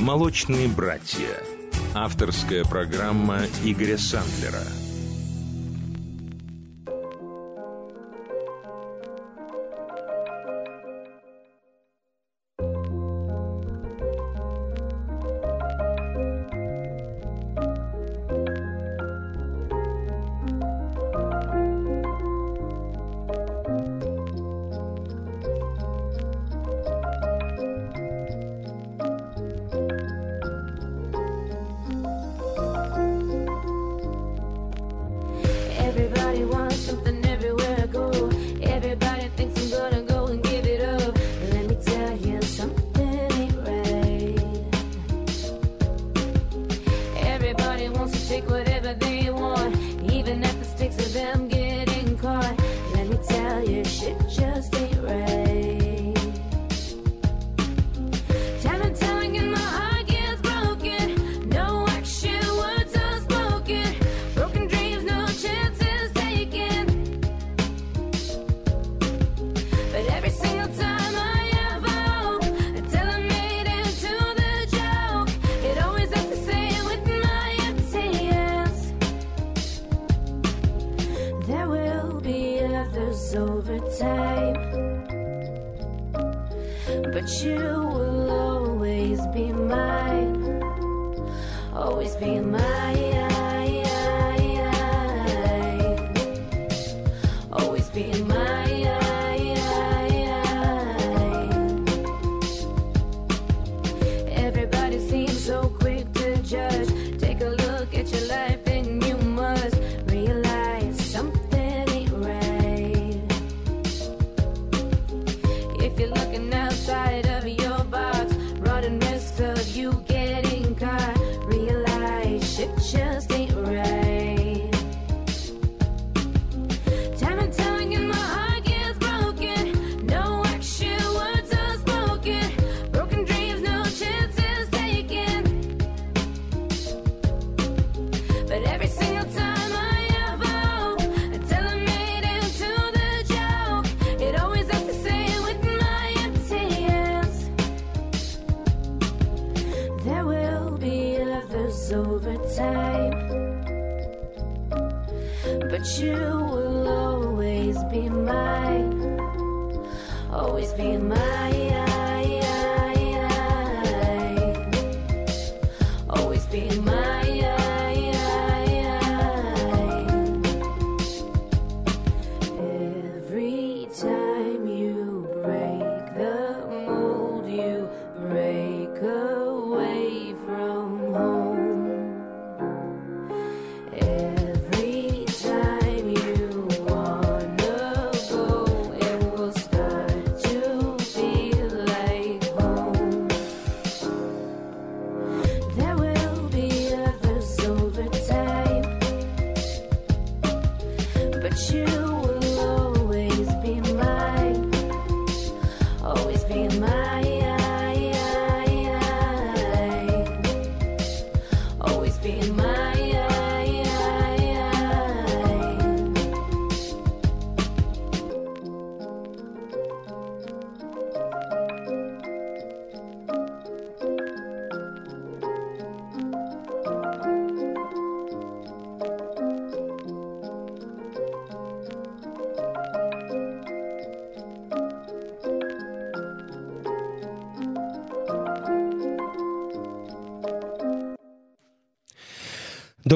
«Молочные братья». Авторская программа Игоря Сандлера –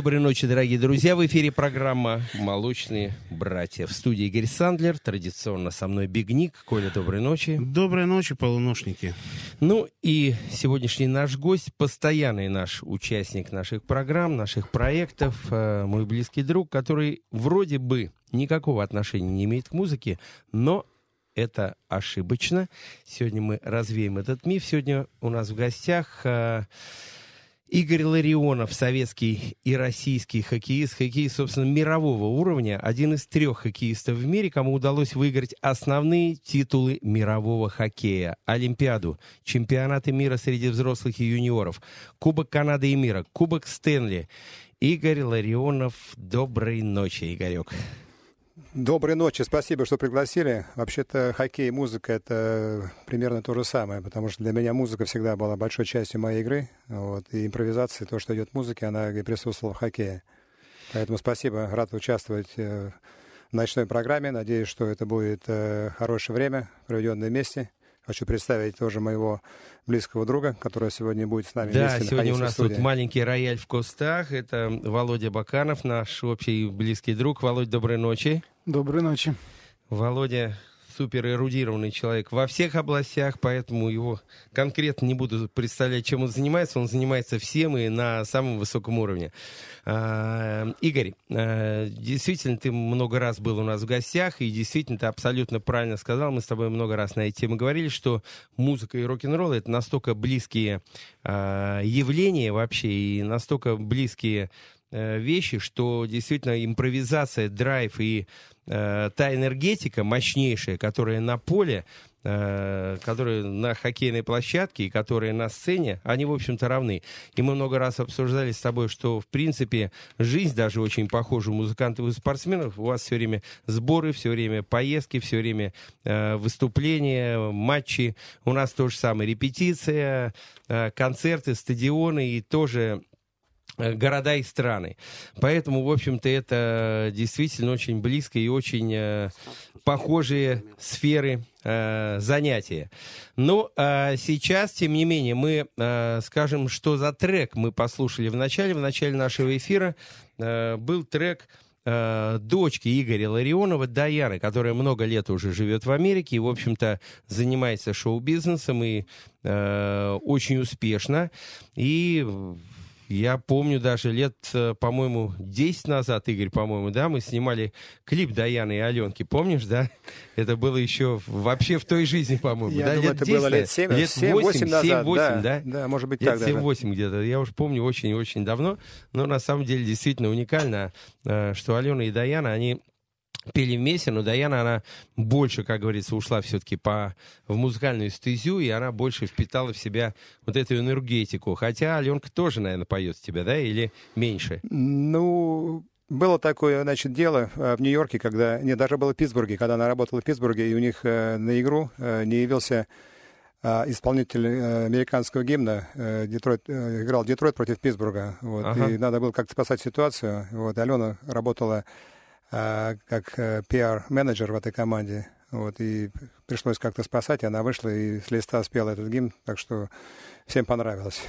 Доброй ночи, дорогие друзья. В эфире программа «Молочные братья». В студии Игорь Сандлер. Традиционно со мной Бигник. Коля, доброй ночи. Доброй ночи, полуношники. Ну и сегодняшний наш гость, постоянный наш участник наших программ, наших проектов, э, мой близкий друг, который вроде бы никакого отношения не имеет к музыке, но это ошибочно. Сегодня мы развеем этот миф. Сегодня у нас в гостях э, Игорь Ларионов, советский и российский хоккеист, хоккеист, собственно, мирового уровня, один из трех хоккеистов в мире, кому удалось выиграть основные титулы мирового хоккея. Олимпиаду, чемпионаты мира среди взрослых и юниоров, Кубок Канады и мира, Кубок Стэнли. Игорь Ларионов, доброй ночи, Игорек. Доброй ночи, спасибо, что пригласили. Вообще-то хоккей и музыка — это примерно то же самое, потому что для меня музыка всегда была большой частью моей игры. Вот, и импровизация, то, что идет в музыке, она и присутствовала в хоккее. Поэтому спасибо, рад участвовать э, в ночной программе. Надеюсь, что это будет э, хорошее время, проведенное вместе. Хочу представить тоже моего близкого друга, который сегодня будет с нами. Да, сегодня у нас тут маленький рояль в кустах. Это Володя Баканов, наш общий близкий друг. Володь, доброй ночи. Доброй ночи. Володя супер эрудированный человек во всех областях, поэтому его конкретно не буду представлять, чем он занимается. Он занимается всем и на самом высоком уровне. А, Игорь, а, действительно, ты много раз был у нас в гостях, и действительно, ты абсолютно правильно сказал, мы с тобой много раз на эти темы говорили, что музыка и рок-н-ролл — это настолько близкие а, явления вообще, и настолько близкие вещи, что действительно импровизация, драйв и э, та энергетика мощнейшая, которая на поле, э, которые на хоккейной площадке и которые на сцене, они, в общем-то, равны. И мы много раз обсуждали с тобой, что, в принципе, жизнь даже очень похожа у музыкантов и спортсменов. У вас все время сборы, все время поездки, все время э, выступления, матчи. У нас то же самое репетиция, э, концерты, стадионы и тоже Э, города и страны. Поэтому, в общем-то, это действительно очень близко и очень э, похожие сферы э, занятия. Но э, сейчас, тем не менее, мы э, скажем, что за трек мы послушали в начале. В начале нашего эфира э, был трек э, дочки Игоря Ларионова, Даяны, которая много лет уже живет в Америке и, в общем-то, занимается шоу-бизнесом и э, очень успешно. И я помню даже лет, э, по-моему, 10 назад, Игорь, по-моему, да, мы снимали клип Даяны и Аленки, помнишь, да? Это было еще вообще в той жизни, по-моему. Я да? думаю, лет это 10, было лет 7, лет 7 8, 8 назад. 7, 8, да, да? Да, может быть, лет так 7-8 где-то. Я уж помню очень-очень давно. Но на самом деле действительно уникально, э, что Алена и Даяна, они пели вместе, но Даяна, она больше, как говорится, ушла все-таки по, в музыкальную стезю, и она больше впитала в себя вот эту энергетику. Хотя Аленка тоже, наверное, поет с тебя, да, или меньше? Ну, было такое, значит, дело э, в Нью-Йорке, когда... Нет, даже было в Питтсбурге, когда она работала в Питтсбурге, и у них э, на игру э, не явился исполнитель американского гимна. Детройт, играл Детройт против Питтсбурга. Вот, ага. И надо было как-то спасать ситуацию. Вот, Алена работала как э, пиар-менеджер в этой команде. Вот, и пришлось как-то спасать, и она вышла и с листа спела этот гимн, так что всем понравилось.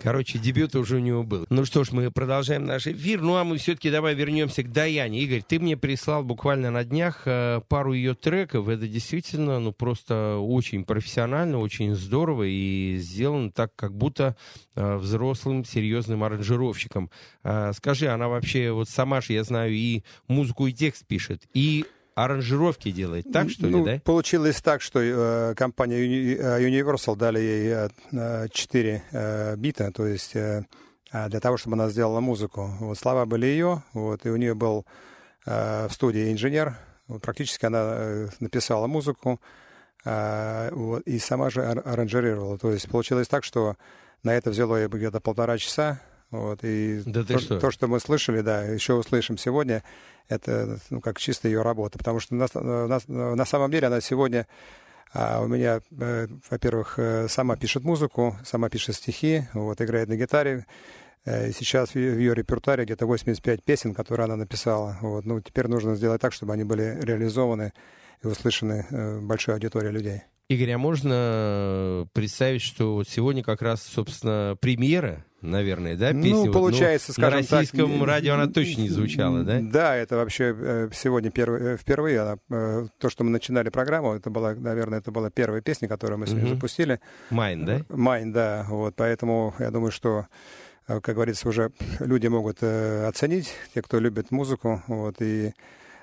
Короче, дебют уже у него был. Ну что ж, мы продолжаем наш эфир. Ну а мы все-таки давай вернемся к Даяне. Игорь, ты мне прислал буквально на днях э, пару ее треков. Это действительно, ну просто очень профессионально, очень здорово и сделано так, как будто э, взрослым, серьезным аранжировщиком. Э, скажи, она вообще, вот сама же, я знаю, и музыку, и текст пишет, и аранжировки делает, так что ну, ли, да? Получилось так, что э, компания э, Universal дали ей э, 4 э, бита, то есть э, а, для того, чтобы она сделала музыку. Вот слова были ее, вот, и у нее был э, в студии инженер, вот, практически она э, написала музыку, э, вот, и сама же аранжировала. То есть получилось так, что на это взяло ей где-то полтора часа, вот, и да то, что? то, что мы слышали, да, еще услышим сегодня, это ну, как чисто ее работа. Потому что на, на, на самом деле она сегодня а у меня, э, во-первых, э, сама пишет музыку, сама пишет стихи, вот, играет на гитаре. Э, сейчас в ее репертуаре где-то 85 песен, которые она написала. Вот. Ну, теперь нужно сделать так, чтобы они были реализованы и услышаны большой аудиторией людей. Игорь, а можно представить, что вот сегодня как раз, собственно, премьера наверное, да, песня? Ну, получается, вот, ну, скажем На российском так, радио она точно не звучала, да? Да, это вообще э, сегодня первый, э, впервые. Она, э, то, что мы начинали программу, это была, наверное, это была первая песня, которую мы сегодня угу. запустили. Mine, да? Mine, да. Вот, поэтому я думаю, что как говорится, уже люди могут э, оценить, те, кто любит музыку. Вот, и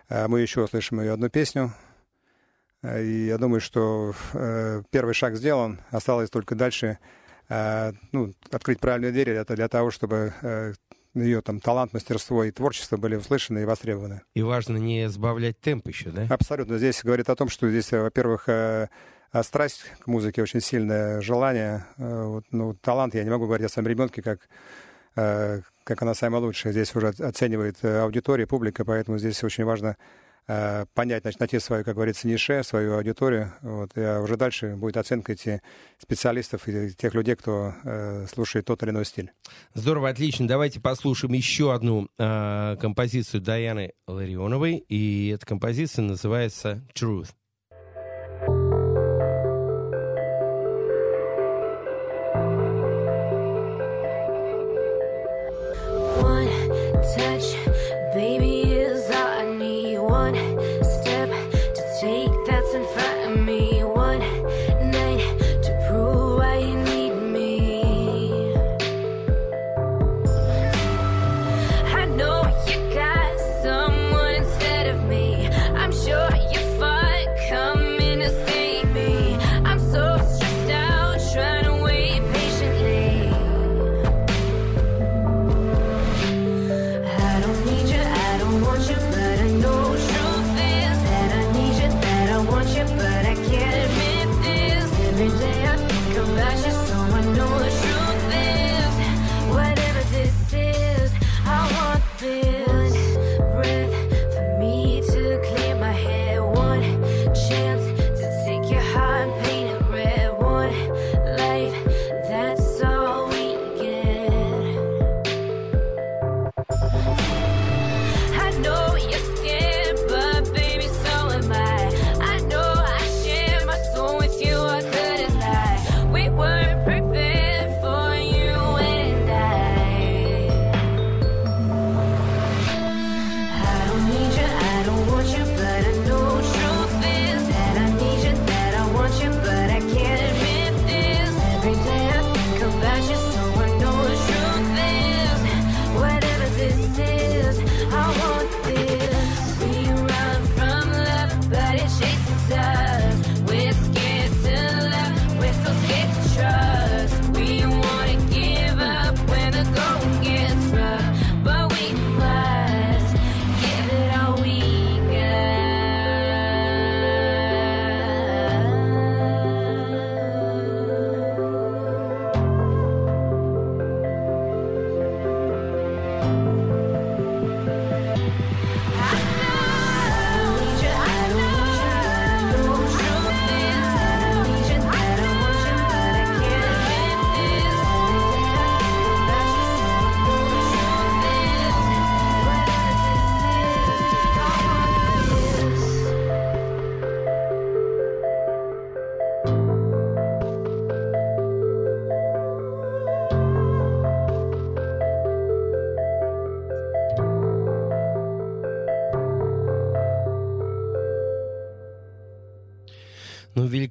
э, мы еще услышим ее одну песню. И я думаю, что э, первый шаг сделан. Осталось только дальше Э, ну, открыть правильные двери это для того, чтобы э, ее там талант, мастерство и творчество были услышаны и востребованы. И важно не сбавлять темп еще, да? Абсолютно. Здесь говорит о том, что здесь, во-первых, страсть к музыке, очень сильное желание. Ну, талант, я не могу говорить о своем ребенке, как, как она самая лучшая. Здесь уже оценивает аудитория, публика, поэтому здесь очень важно понять, значит, найти свою, как говорится, нише, свою аудиторию. Вот, и уже дальше будет оценка этих специалистов и тех людей, кто э, слушает тот или иной стиль. Здорово, отлично. Давайте послушаем еще одну э, композицию Даяны Ларионовой, и эта композиция называется «Truth».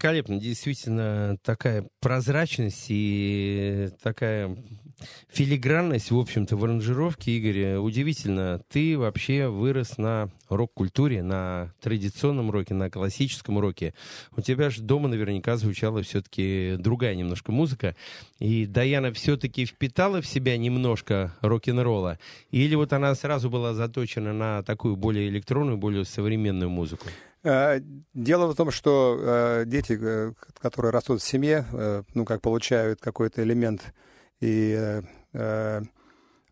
Великолепно. Действительно, такая прозрачность и такая филигранность, в общем-то, в аранжировке, Игорь, удивительно. Ты вообще вырос на рок-культуре, на традиционном роке, на классическом роке. У тебя же дома наверняка звучала все-таки другая немножко музыка. И Даяна все-таки впитала в себя немножко рок-н-ролла? Или вот она сразу была заточена на такую более электронную, более современную музыку? Э, дело в том, что э, дети, э, которые растут в семье, ну, как получают какой-то элемент и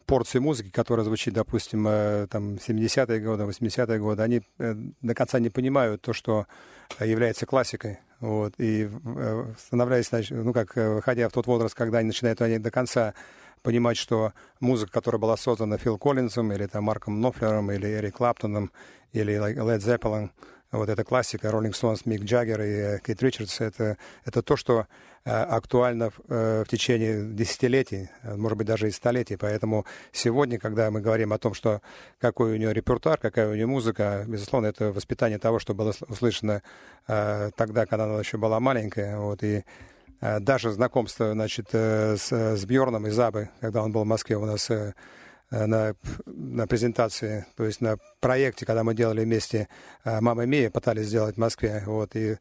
порцию музыки, которая звучит, допустим, там 70-е годы, 80-е годы, они до конца не понимают то, что является классикой. Вот, и становляясь, ну, как, выходя в тот возраст, когда они начинают они до конца понимать, что музыка, которая была создана Фил Коллинзом, или там Марком Нофлером, или Эрик Клаптоном, или Led Zeppelin, вот эта классика, Роллинг Стоунс, Мик Джаггер и э, Кейт Ричардс, это, это то, что э, актуально э, в течение десятилетий, может быть, даже и столетий. Поэтому сегодня, когда мы говорим о том, что какой у нее репертуар, какая у нее музыка, безусловно, это воспитание того, что было услышано тогда, когда она еще была маленькая. Вот, и даже знакомство, значит, с, с Бьорном из Абы, когда он был в Москве у нас на, на презентации, то есть на проекте, когда мы делали вместе э, «Мама Мия», пытались сделать в Москве. Вот, и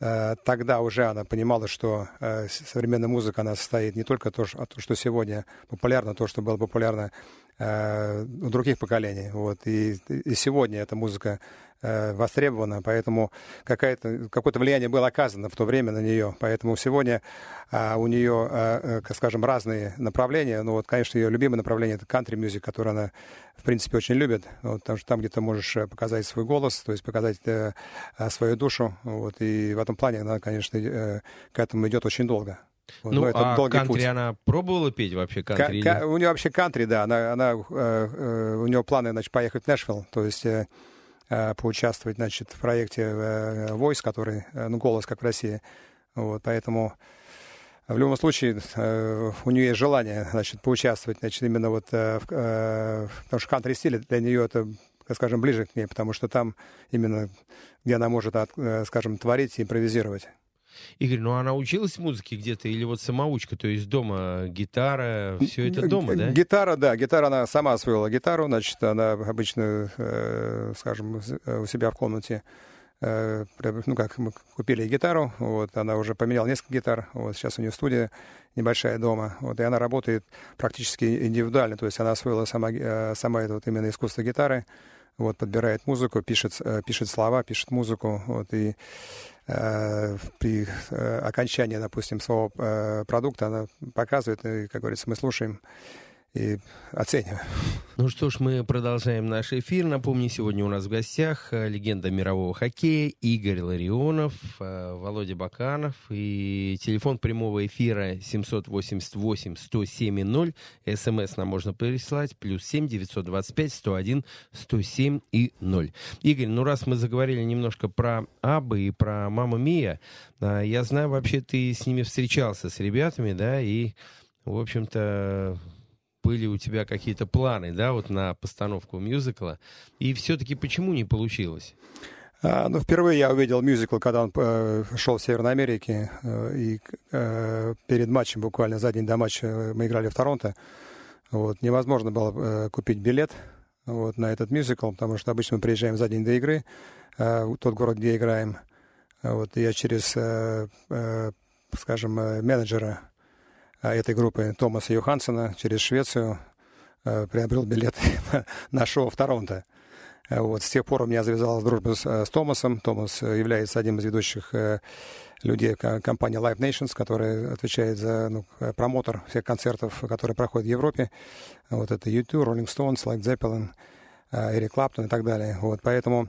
э, тогда уже она понимала, что современная музыка, она состоит не только то, что сегодня популярно, то, что было популярно у других поколений. Вот. И, и сегодня эта музыка э, востребована, поэтому какое-то влияние было оказано в то время на нее. Поэтому сегодня а, у нее, а, а, скажем, разные направления. Ну вот, конечно, ее любимое направление — это кантри-мюзик, который она, в принципе, очень любит, вот, потому что там, где ты можешь э, показать свой голос, то есть показать э, свою душу. Вот, и в этом плане она, конечно, э, к этому идет очень долго. Ну, это а долгий кантри путь. она пробовала петь вообще кантри? К- или... У нее вообще кантри, да. Она, она, э, э, у нее планы, значит, поехать в Нэшвилл, то есть э, э, поучаствовать, значит, в проекте э, Voice, который, э, ну, голос, как в России. Вот, поэтому в любом случае э, у нее есть желание, значит, поучаствовать, значит, именно вот э, в, э, потому что кантри стиль для нее это скажем, ближе к ней, потому что там именно, где она может, э, скажем, творить и импровизировать. Игорь, ну она училась музыке где-то или вот самоучка, то есть дома гитара, все это дома, да? Гитара, да, гитара, она сама освоила гитару, значит, она обычно, э, скажем, у себя в комнате э, ну как, мы купили гитару, вот, она уже поменяла несколько гитар, вот, сейчас у нее студия небольшая дома, вот, и она работает практически индивидуально, то есть она освоила сама, э, сама это вот именно искусство гитары, вот, подбирает музыку, пишет, э, пишет слова, пишет музыку, вот, и э, при э, окончании, допустим, своего э, продукта она показывает, и, как говорится, мы слушаем и оцениваем. Ну что ж, мы продолжаем наш эфир. Напомню, сегодня у нас в гостях э, легенда мирового хоккея Игорь Ларионов, э, Володя Баканов и телефон прямого эфира 788-107-0. СМС нам можно прислать, плюс 7 925 101 107 и 0. Игорь, ну раз мы заговорили немножко про Абы и про Мама Мия, э, я знаю, вообще ты с ними встречался, с ребятами, да, и, в общем-то, были у тебя какие-то планы, да, вот на постановку мюзикла, и все-таки почему не получилось? А, ну, впервые я увидел мюзикл, когда он э, шел в Северной Америке, э, и э, перед матчем, буквально за день до матча, мы играли в Торонто. Вот, невозможно было э, купить билет вот, на этот мюзикл, потому что обычно мы приезжаем за день до игры э, в тот город, где играем. Вот, я через, э, э, скажем, э, менеджера этой группы Томаса Йохансона через Швецию э, приобрел билет на шоу в Торонто. Э, вот. С тех пор у меня завязалась дружба с, э, с Томасом. Томас является одним из ведущих людей компании Live Nations, которая отвечает за ну, промотор всех концертов, которые проходят в Европе. Вот это YouTube, Rolling Stones, Led Zeppelin, Эрик Клаптон и так далее. Вот. Поэтому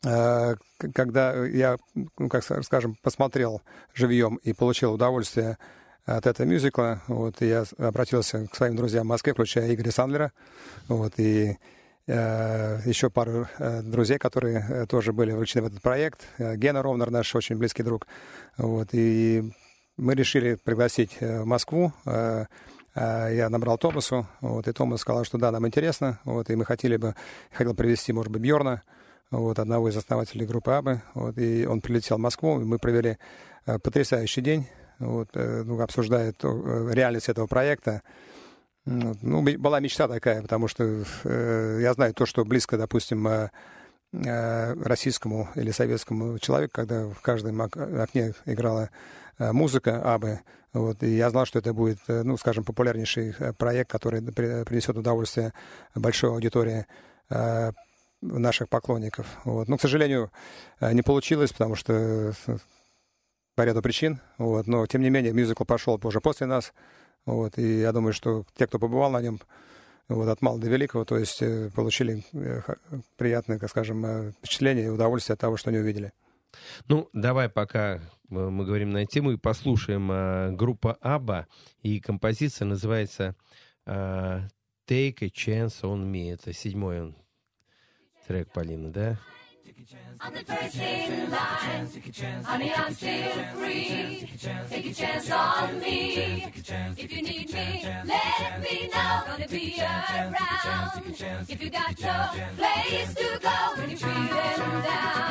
когда я, ну, как скажем, посмотрел живьем и получил удовольствие от этого мюзикла. Вот, я обратился к своим друзьям в Москве, включая Игоря Сандлера. Вот, и э, еще пару э, друзей, которые э, тоже были вовлечены в этот проект. Гена Ровнер, наш очень близкий друг. Вот, и мы решили пригласить в Москву. Я набрал Томасу, вот, и Томас сказал, что да, нам интересно, вот, и мы хотели бы, хотел привести, может быть, Бьорна, вот, одного из основателей группы Абы, вот, и он прилетел в Москву, и мы провели потрясающий день, вот, э, ну, обсуждает э, реальность этого проекта. Ну, была мечта такая, потому что э, я знаю то, что близко, допустим, э, э российскому или советскому человеку, когда в каждом окне играла музыка Абы. Вот, и я знал, что это будет, ну, скажем, популярнейший проект, который принесет удовольствие большой аудитории наших поклонников. Вот. Но, к сожалению, не получилось, потому что по ряду причин. Вот, но, тем не менее, мюзикл пошел уже после нас. Вот, и я думаю, что те, кто побывал на нем, вот, от мала до великого, то есть э, получили э, приятное, как скажем, э, впечатление и удовольствие от того, что они увидели. Ну, давай пока мы говорим на эту тему и послушаем группа Аба и композиция называется Take a Chance on Me. Это седьмой он трек Полина, да? I'm the first in line. Honey, I'm still free. Take a chance on me. If you need me, let me know. Gonna be around. If you got no place to go when you're feeling down.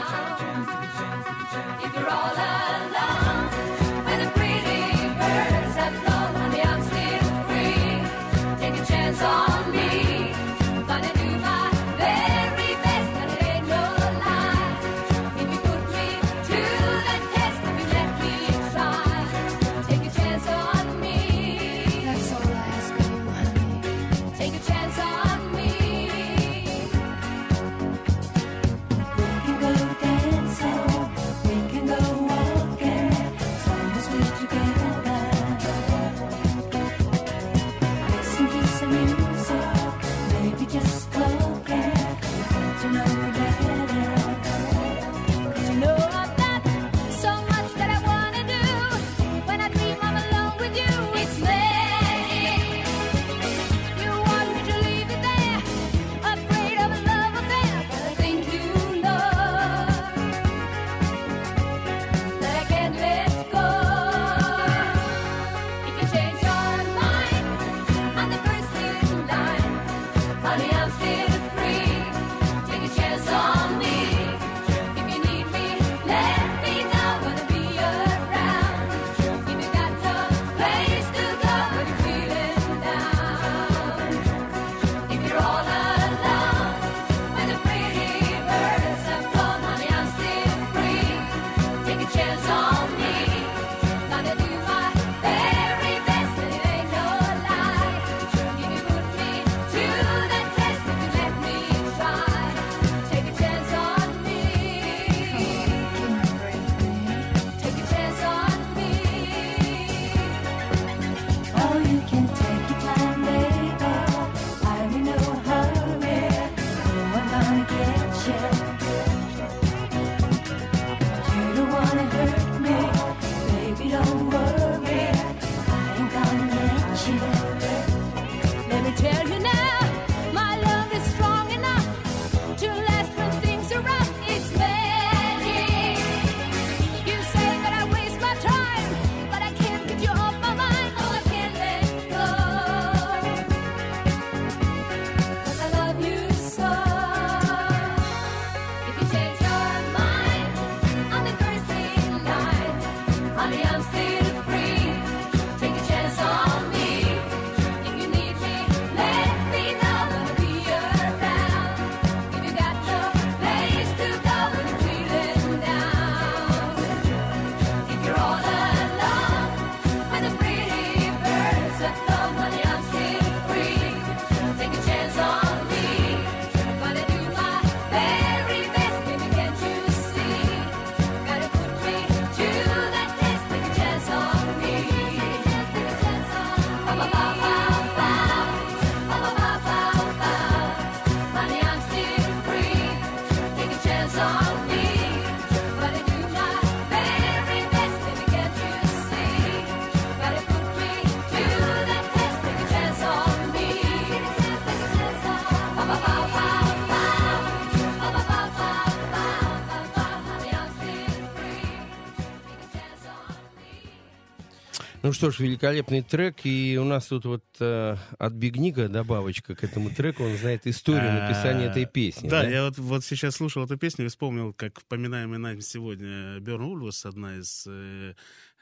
Что ж, великолепный трек, и у нас тут вот э, от Бигника добавочка к этому треку, он знает историю написания этой песни. Да, да? я вот, вот сейчас слушал эту песню и вспомнил, как поминаемый нами сегодня Берн Ульвас, одна из э,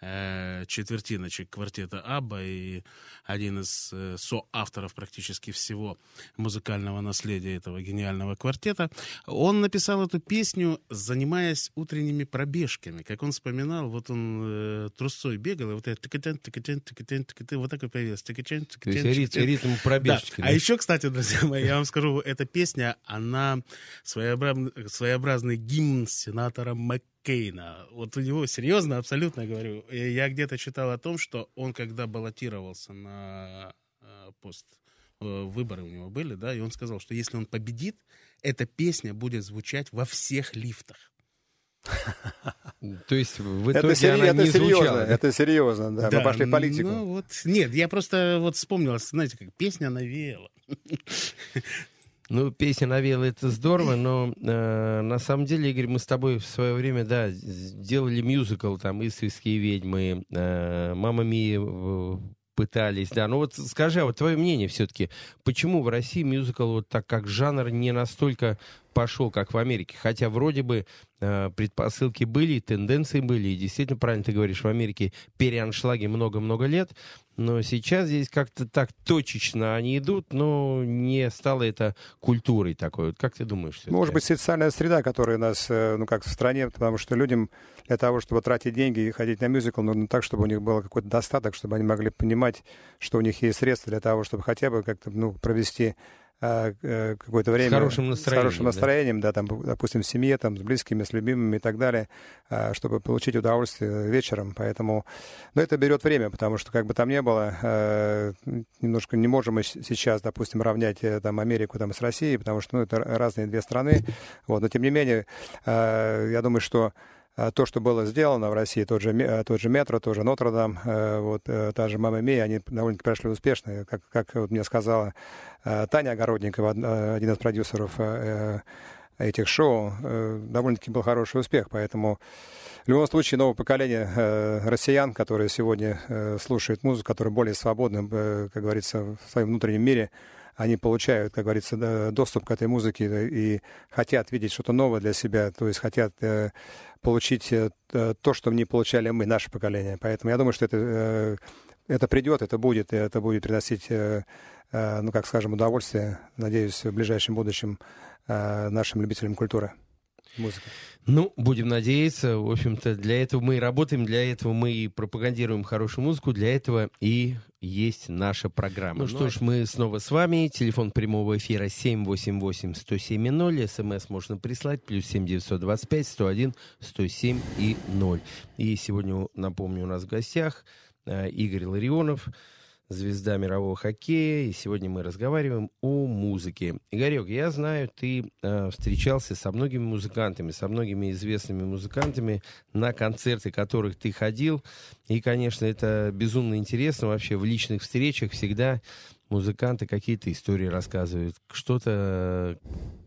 э, четвертиночек квартета Абба и один из э, соавторов практически всего музыкального наследия этого гениального квартета. Он написал эту песню, занимаясь утренними пробежками. Как он вспоминал, вот он э, трусцой бегал, и вот это так и тыкатен, То есть ритм, ритм пробежки. Да. Да? А еще, кстати, друзья мои, я вам скажу, эта песня, она своеобразный, своеобразный гимн сенатора Мак Кейна. Вот у него, серьезно, абсолютно говорю, я где-то читал о том, что он, когда баллотировался на э, пост, э, выборы у него были, да, и он сказал, что если он победит, эта песня будет звучать во всех лифтах. То есть в итоге это, она это не серьезно, звучала. Это серьезно, да. да. Мы пошли в политику. Ну, вот, нет, я просто вот вспомнил, знаете, как песня навеяла. Ну, песня навела это здорово, но э, на самом деле, Игорь, мы с тобой в свое время, да, сделали мюзикл, там, «Истрийские ведьмы», э, «Мама Мия» пытались, да. Ну вот скажи, а вот твое мнение все-таки, почему в России мюзикл вот так как жанр не настолько пошел, как в Америке? Хотя вроде бы э, предпосылки были, тенденции были, и действительно, правильно ты говоришь, в Америке переаншлаги много-много лет, но сейчас здесь как-то так точечно они идут, но не стало это культурой такой. Вот как ты думаешь? Может быть, социальная среда, которая у нас, э, ну как в стране, потому что людям для того, чтобы тратить деньги и ходить на мюзикл, нужно так, чтобы у них был какой-то достаток, чтобы они могли понимать, что у них есть средства для того, чтобы хотя бы как-то ну, провести какое-то время с хорошим настроением, с хорошим настроением да? да, там, допустим, в семье, там, с близкими, с любимыми и так далее, а, чтобы получить удовольствие вечером. Поэтому, но это берет время, потому что, как бы там ни было, а, немножко не можем мы сейчас, допустим, равнять э, там, Америку там, с Россией, потому что ну, это разные две страны. Вот. Но, тем не менее, я думаю, что а, то, что было сделано в России, тот же, э, тот же метро, тоже Нотр-Дам, э, вот, э, та же Мама Мия, они довольно-таки прошли успешно. Как, как вот мне сказала Таня Огородникова, один из продюсеров этих шоу, довольно-таки был хороший успех. Поэтому в любом случае новое поколение россиян, которые сегодня слушают музыку, которые более свободны, как говорится, в своем внутреннем мире, они получают, как говорится, доступ к этой музыке и хотят видеть что-то новое для себя, то есть хотят э, получить э, то, что не получали мы, наше поколение. Поэтому я думаю, что это, э, это придет, это будет, и это будет приносить, ну, как скажем, удовольствие, надеюсь, в ближайшем будущем нашим любителям культуры музыки. Ну, будем надеяться. В общем-то, для этого мы и работаем, для этого мы и пропагандируем хорошую музыку, для этого и есть наша программа. Ну, ну что ж, мы снова с вами. Телефон прямого эфира 788-107-0. СМС можно прислать. Плюс 7925-101-107 и 0. И сегодня, напомню, у нас в гостях э, Игорь Ларионов, звезда мирового хоккея, и сегодня мы разговариваем о музыке. Игорек, я знаю, ты э, встречался со многими музыкантами, со многими известными музыкантами, на концерты которых ты ходил, и, конечно, это безумно интересно вообще в личных встречах всегда музыканты какие-то истории рассказывают, что-то,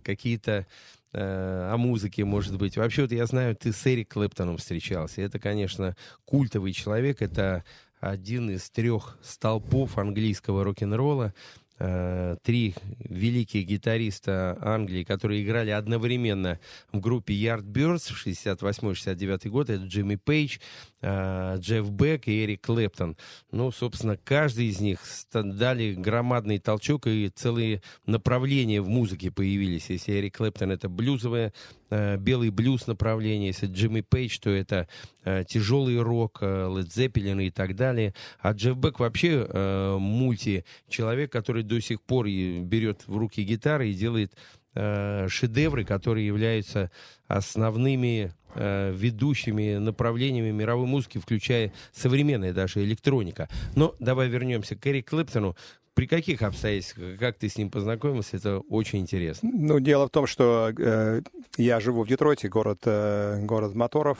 какие-то э, о музыке, может быть. Вообще, вот я знаю, ты с Эрик Клэптоном встречался. Это, конечно, культовый человек, это один из трех столпов английского рок-н-ролла. Э, три великих гитариста Англии, которые играли одновременно в группе Yardbirds в 68-69 год. Это Джимми Пейдж, Джефф Бек и Эрик Клэптон. Ну, собственно, каждый из них дали громадный толчок, и целые направления в музыке появились. Если Эрик Клэптон — это блюзовое, э, белый блюз направление, если Джимми Пейдж, то это э, тяжелый рок, Led Zeppelin и так далее. А Джефф Бек вообще э, мульти-человек, который до сих пор берет в руки гитары и делает э, шедевры, которые являются основными э, ведущими направлениями мировой музыки, включая современная даже электроника. Но давай вернемся к Эрику Клэптону. При каких обстоятельствах, как ты с ним познакомился, это очень интересно. Ну, дело в том, что э, я живу в Детройте, город, э, город моторов,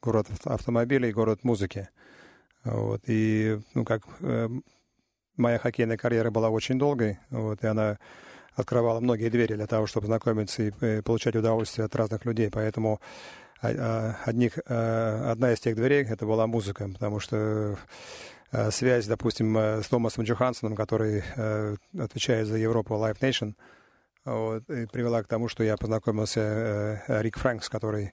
город автомобилей, город музыки. Вот, и, ну, как э, моя хоккейная карьера была очень долгой, вот, и она открывала многие двери для того, чтобы знакомиться и э, получать удовольствие от разных людей. Поэтому одних, одна из тех дверей это была музыка, потому что связь, допустим, с Томасом Джохансоном, который отвечает за Европу Live Nation, вот, и привела к тому, что я познакомился э, Рик Фрэнкс, который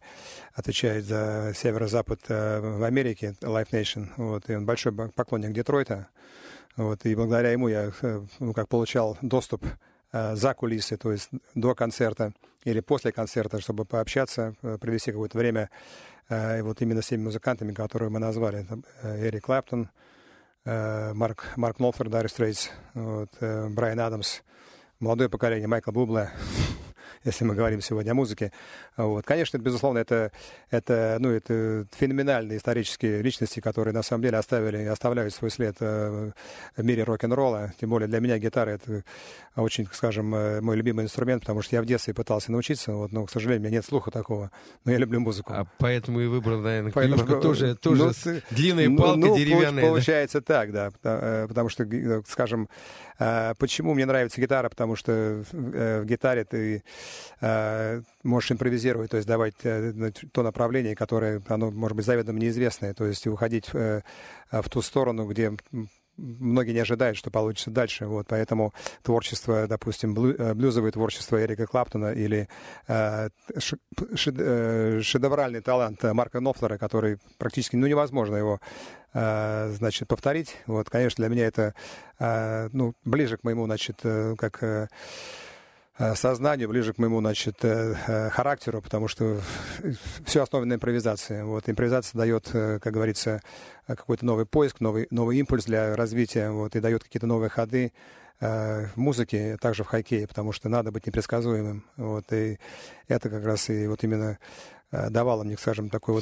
отвечает за северо-запад э, в Америке, Live Nation. Вот, и он большой поклонник Детройта. Вот, и благодаря ему я ну, как получал доступ Э, за кулисы, то есть до концерта или после концерта, чтобы пообщаться, э, провести какое-то время э, вот именно с теми музыкантами, которые мы назвали. Эрик Клэптон, Марк, Марк Нолфер, Дарри Стрейтс, вот, Брайан Адамс, молодое поколение, Майкл Бубле, если мы говорим сегодня о музыке. Вот. Конечно, безусловно, это, это, ну, это феноменальные исторические личности, которые на самом деле оставили и оставляют свой след э, в мире рок-н-ролла. Тем более для меня гитара — это очень, скажем, э, мой любимый инструмент, потому что я в детстве пытался научиться, вот, но, к сожалению, у меня нет слуха такого. Но я люблю музыку. А поэтому и выбрал, наверное, поэтому, клюшку тоже, тоже ну, с длинной ну, палкой ну, деревянной. Получается да? так, да. Э, потому что, скажем, почему мне нравится гитара? Потому что в гитаре ты Э, можешь импровизировать, то есть давать э, то направление, которое, оно, может быть, заведомо неизвестное, то есть уходить э, в ту сторону, где многие не ожидают, что получится дальше. Вот, поэтому творчество, допустим, блюзовое творчество Эрика Клаптона или э, шедевральный талант Марка Нофлера, который практически ну, невозможно его э, значит, повторить. Вот, конечно, для меня это э, ну, ближе к моему, значит, как сознанию, ближе к моему, значит, э, э, характеру, потому что все основано на импровизации. Вот, импровизация дает, как говорится, какой-то новый поиск, новый, новый импульс для развития, вот, и дает какие-то новые ходы в музыке, также в хоккее, потому что надо быть непредсказуемым. Вот, и это как раз и вот именно Э, давало мне, скажем, такое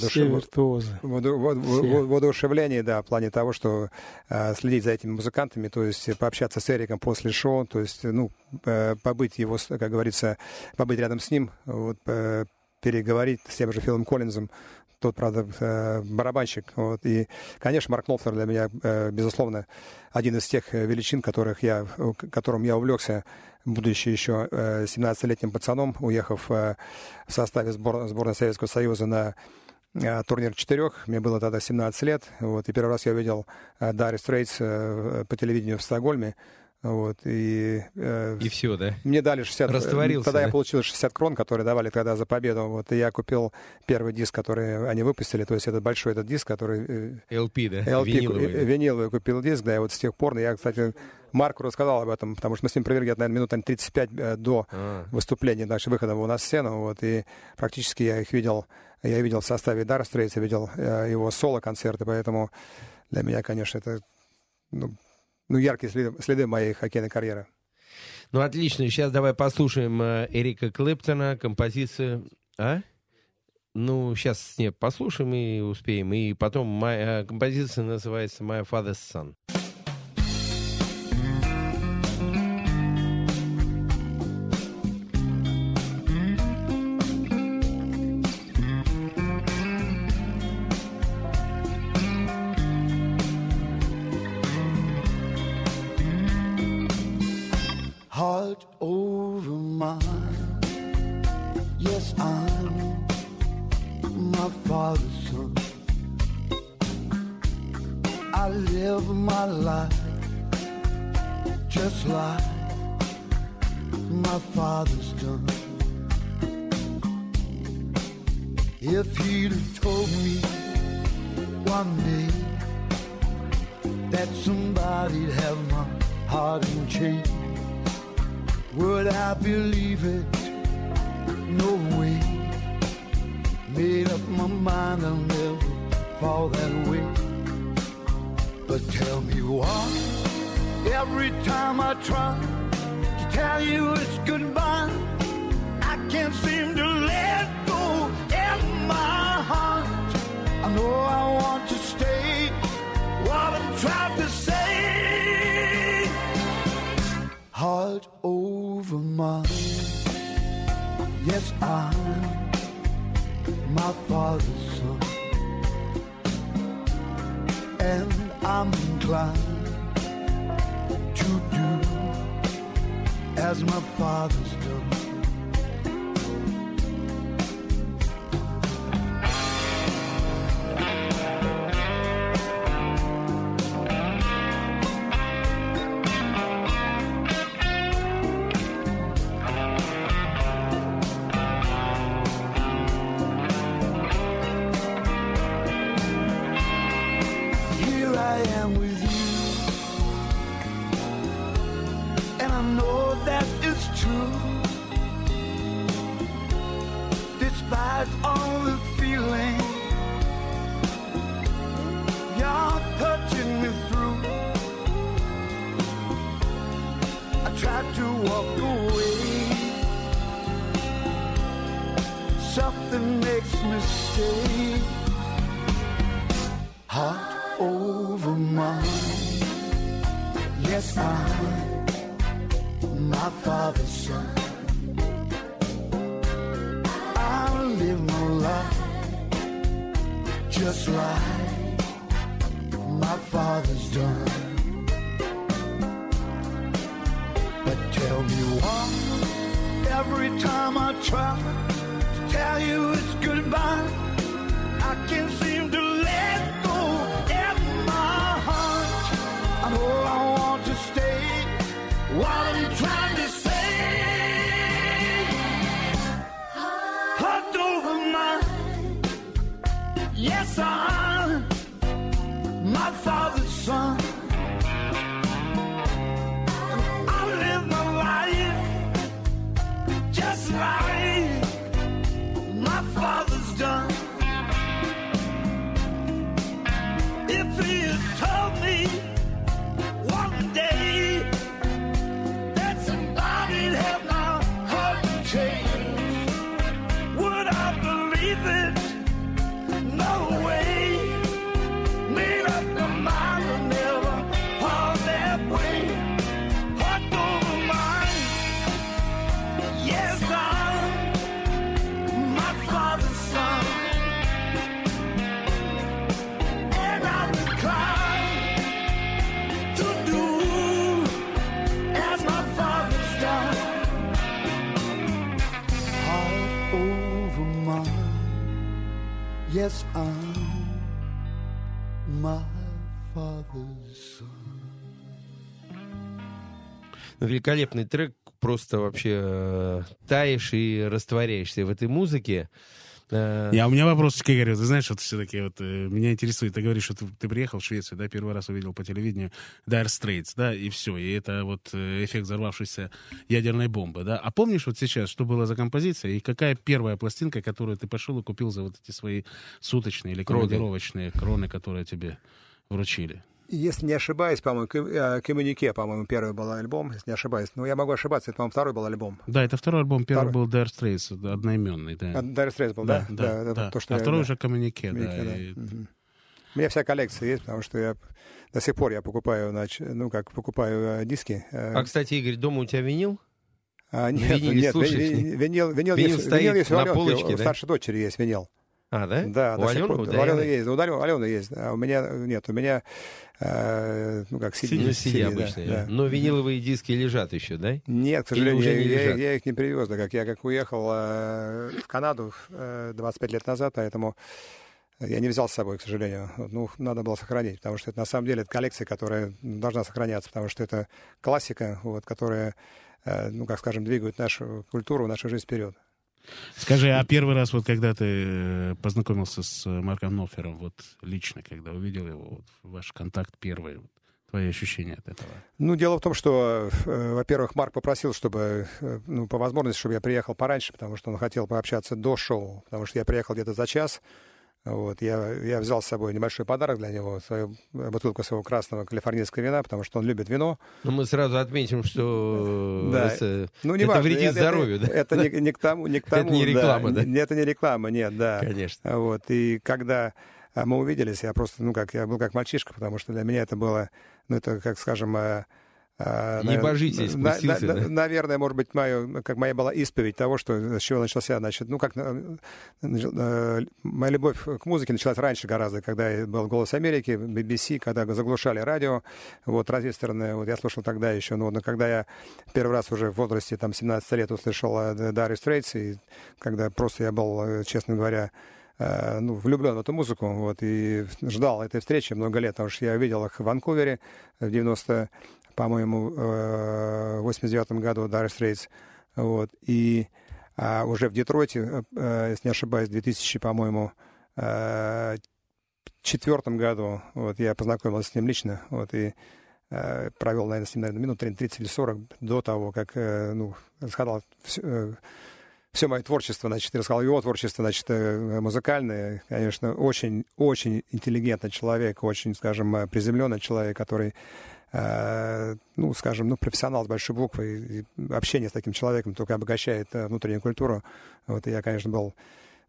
воодушевление, да, в плане того, что э, следить за этими музыкантами, то есть пообщаться с Эриком после шоу, то есть, ну, э, побыть его, как говорится, побыть рядом с ним, вот, переговорить с тем же Филом Коллинзом, тот, правда, барабанщик. Вот. И, конечно, Марк Нолфлер для меня, безусловно, один из тех величин, которых я, которым я увлекся будучи еще 17-летним э, пацаном, уехав э, в составе сбор, сборной Советского Союза на э, турнир четырех. Мне было тогда 17 лет. Вот, и первый раз я увидел Дарри Стрейтс по телевидению в Стокгольме. Вот, и, э, и все, да? Мне дали 60... Растворился, Тогда да? я получил 60 крон, которые давали тогда за победу. Вот, и я купил первый диск, который они выпустили, то есть этот большой этот диск, который... LP, да? LP, виниловый. виниловый купил диск, да, и вот с тех пор, я, кстати, Марку рассказал об этом, потому что мы с ним провели, наверное, минут 35 э, до а. выступления, нашего выхода у нас в сцену, вот, и практически я их видел, я видел в составе Дара Стрейца, видел э, его соло-концерты, поэтому для меня, конечно, это ну, ну, яркие следы, следы моей хоккейной карьеры. Ну, отлично. Сейчас давай послушаем э, Эрика Клэптона, композицию... А? Ну, сейчас нет, послушаем и успеем. И потом моя композиция называется «My Father's Son». To do as my father's done. Великолепный трек, просто вообще э, таешь и растворяешься в этой музыке. Э, Я, у меня вопрос к Игорю. Ты знаешь, вот все-таки вот, э, меня интересует, ты говоришь, что ты, ты приехал в Швецию, да, первый раз увидел по телевидению Dire Straits, да, и все, и это вот эффект взорвавшейся ядерной бомбы, да. А помнишь вот сейчас, что было за композиция, и какая первая пластинка, которую ты пошел и купил за вот эти свои суточные или командировочные кроны, которые тебе вручили? Если не ошибаюсь, по-моему, э, Коммунике, по-моему, первый был альбом, если не ошибаюсь. Но я могу ошибаться, это, по-моему, второй был альбом. Да, это второй альбом, первый Второй. был Dire Straits, да, одноименный, да. А, Dire Straits был, да? да, это да. то, что а я- второй да. уже коммунике, Коммунике, да. да. и- Мгм. У меня вся коллекция есть, потому что я до сих пор я покупаю, нач- ну как, покупаю э, диски. э, А, кстати, Игорь, дома у тебя винил? а, нет, виниле нет, слушаешь? ви- винил, винил, Винил есть, стоит винил есть на полочке, у да? старшей дочери есть винил. А, да? Да, у Алены, у у Алены есть, у Алены, есть, а у меня нет, у меня, э, ну как, CD. Ну, CD да, обычные. да. Но виниловые диски лежат еще, да? Нет, к сожалению, уже я, не я- лежат? я их не привез, да, как я как уехал э, в Канаду э, 25 лет назад, поэтому я не взял с собой, к сожалению. Ну, надо было сохранить, потому что это на самом деле это коллекция, которая должна сохраняться, потому что это классика, вот, которая, э, ну, как скажем, двигает нашу культуру, нашу жизнь вперед. Скажи, а первый раз, вот когда ты э, познакомился с Марком Нофером, вот лично, когда увидел его, вот, ваш контакт первый, вот, твои ощущения от этого? Ну, дело в том, что, э, во-первых, Марк попросил, чтобы, э, ну, по возможности, чтобы я приехал пораньше, потому что он хотел пообщаться до шоу, потому что я приехал где-то за час, вот, я, я взял с собой небольшой подарок для него, свою э, бутылку своего красного калифорнийского вина, потому что он любит вино. Но мы сразу отметим, что Да. это, Ну, не это важно, вредит это- здоровью, да? Это не, не к тому, не к Это тому. не реклама, да? Н- Это не реклама, нет, да. Конечно. Вот, и когда а, мы увиделись, я просто, ну, как, я был как мальчишка, потому что для меня это было, ну, это, как скажем, а, Небожитель на- спустился, на- да? Наверное, может быть, мою, как моя была исповедь того, что, с чего начался, значит, ну, как, э, э, моя любовь к музыке началась раньше гораздо, когда был «Голос Америки», BBC, когда заглушали радио, вот, транзисторное, вот, я слушал тогда еще, но, но когда я первый раз уже в возрасте, там, 17 лет услышал э, Dire Straits, и когда просто я был, честно говоря, ну, влюблен в эту музыку, вот, и ждал этой встречи много лет, потому что я видел их в Ванкувере в 90, по-моему, э, в 89 году Dire Straits, вот, и а, уже в Детройте, э, если не ошибаюсь, в 2000, по-моему, э, четвертом году, вот, я познакомился с ним лично, вот, и э, провел, наверное, с ним, наверное, минут 30 или 40 до того, как, э, ну, рассказал все, все мое творчество, значит, рассказал его творчество, значит, э, музыкальное, конечно, очень, очень интеллигентный человек, очень, скажем, э, приземленный человек, который, э, ну, скажем, ну, профессионал с большой буквы, и общение с таким человеком только обогащает э, внутреннюю культуру. Вот, я, конечно, был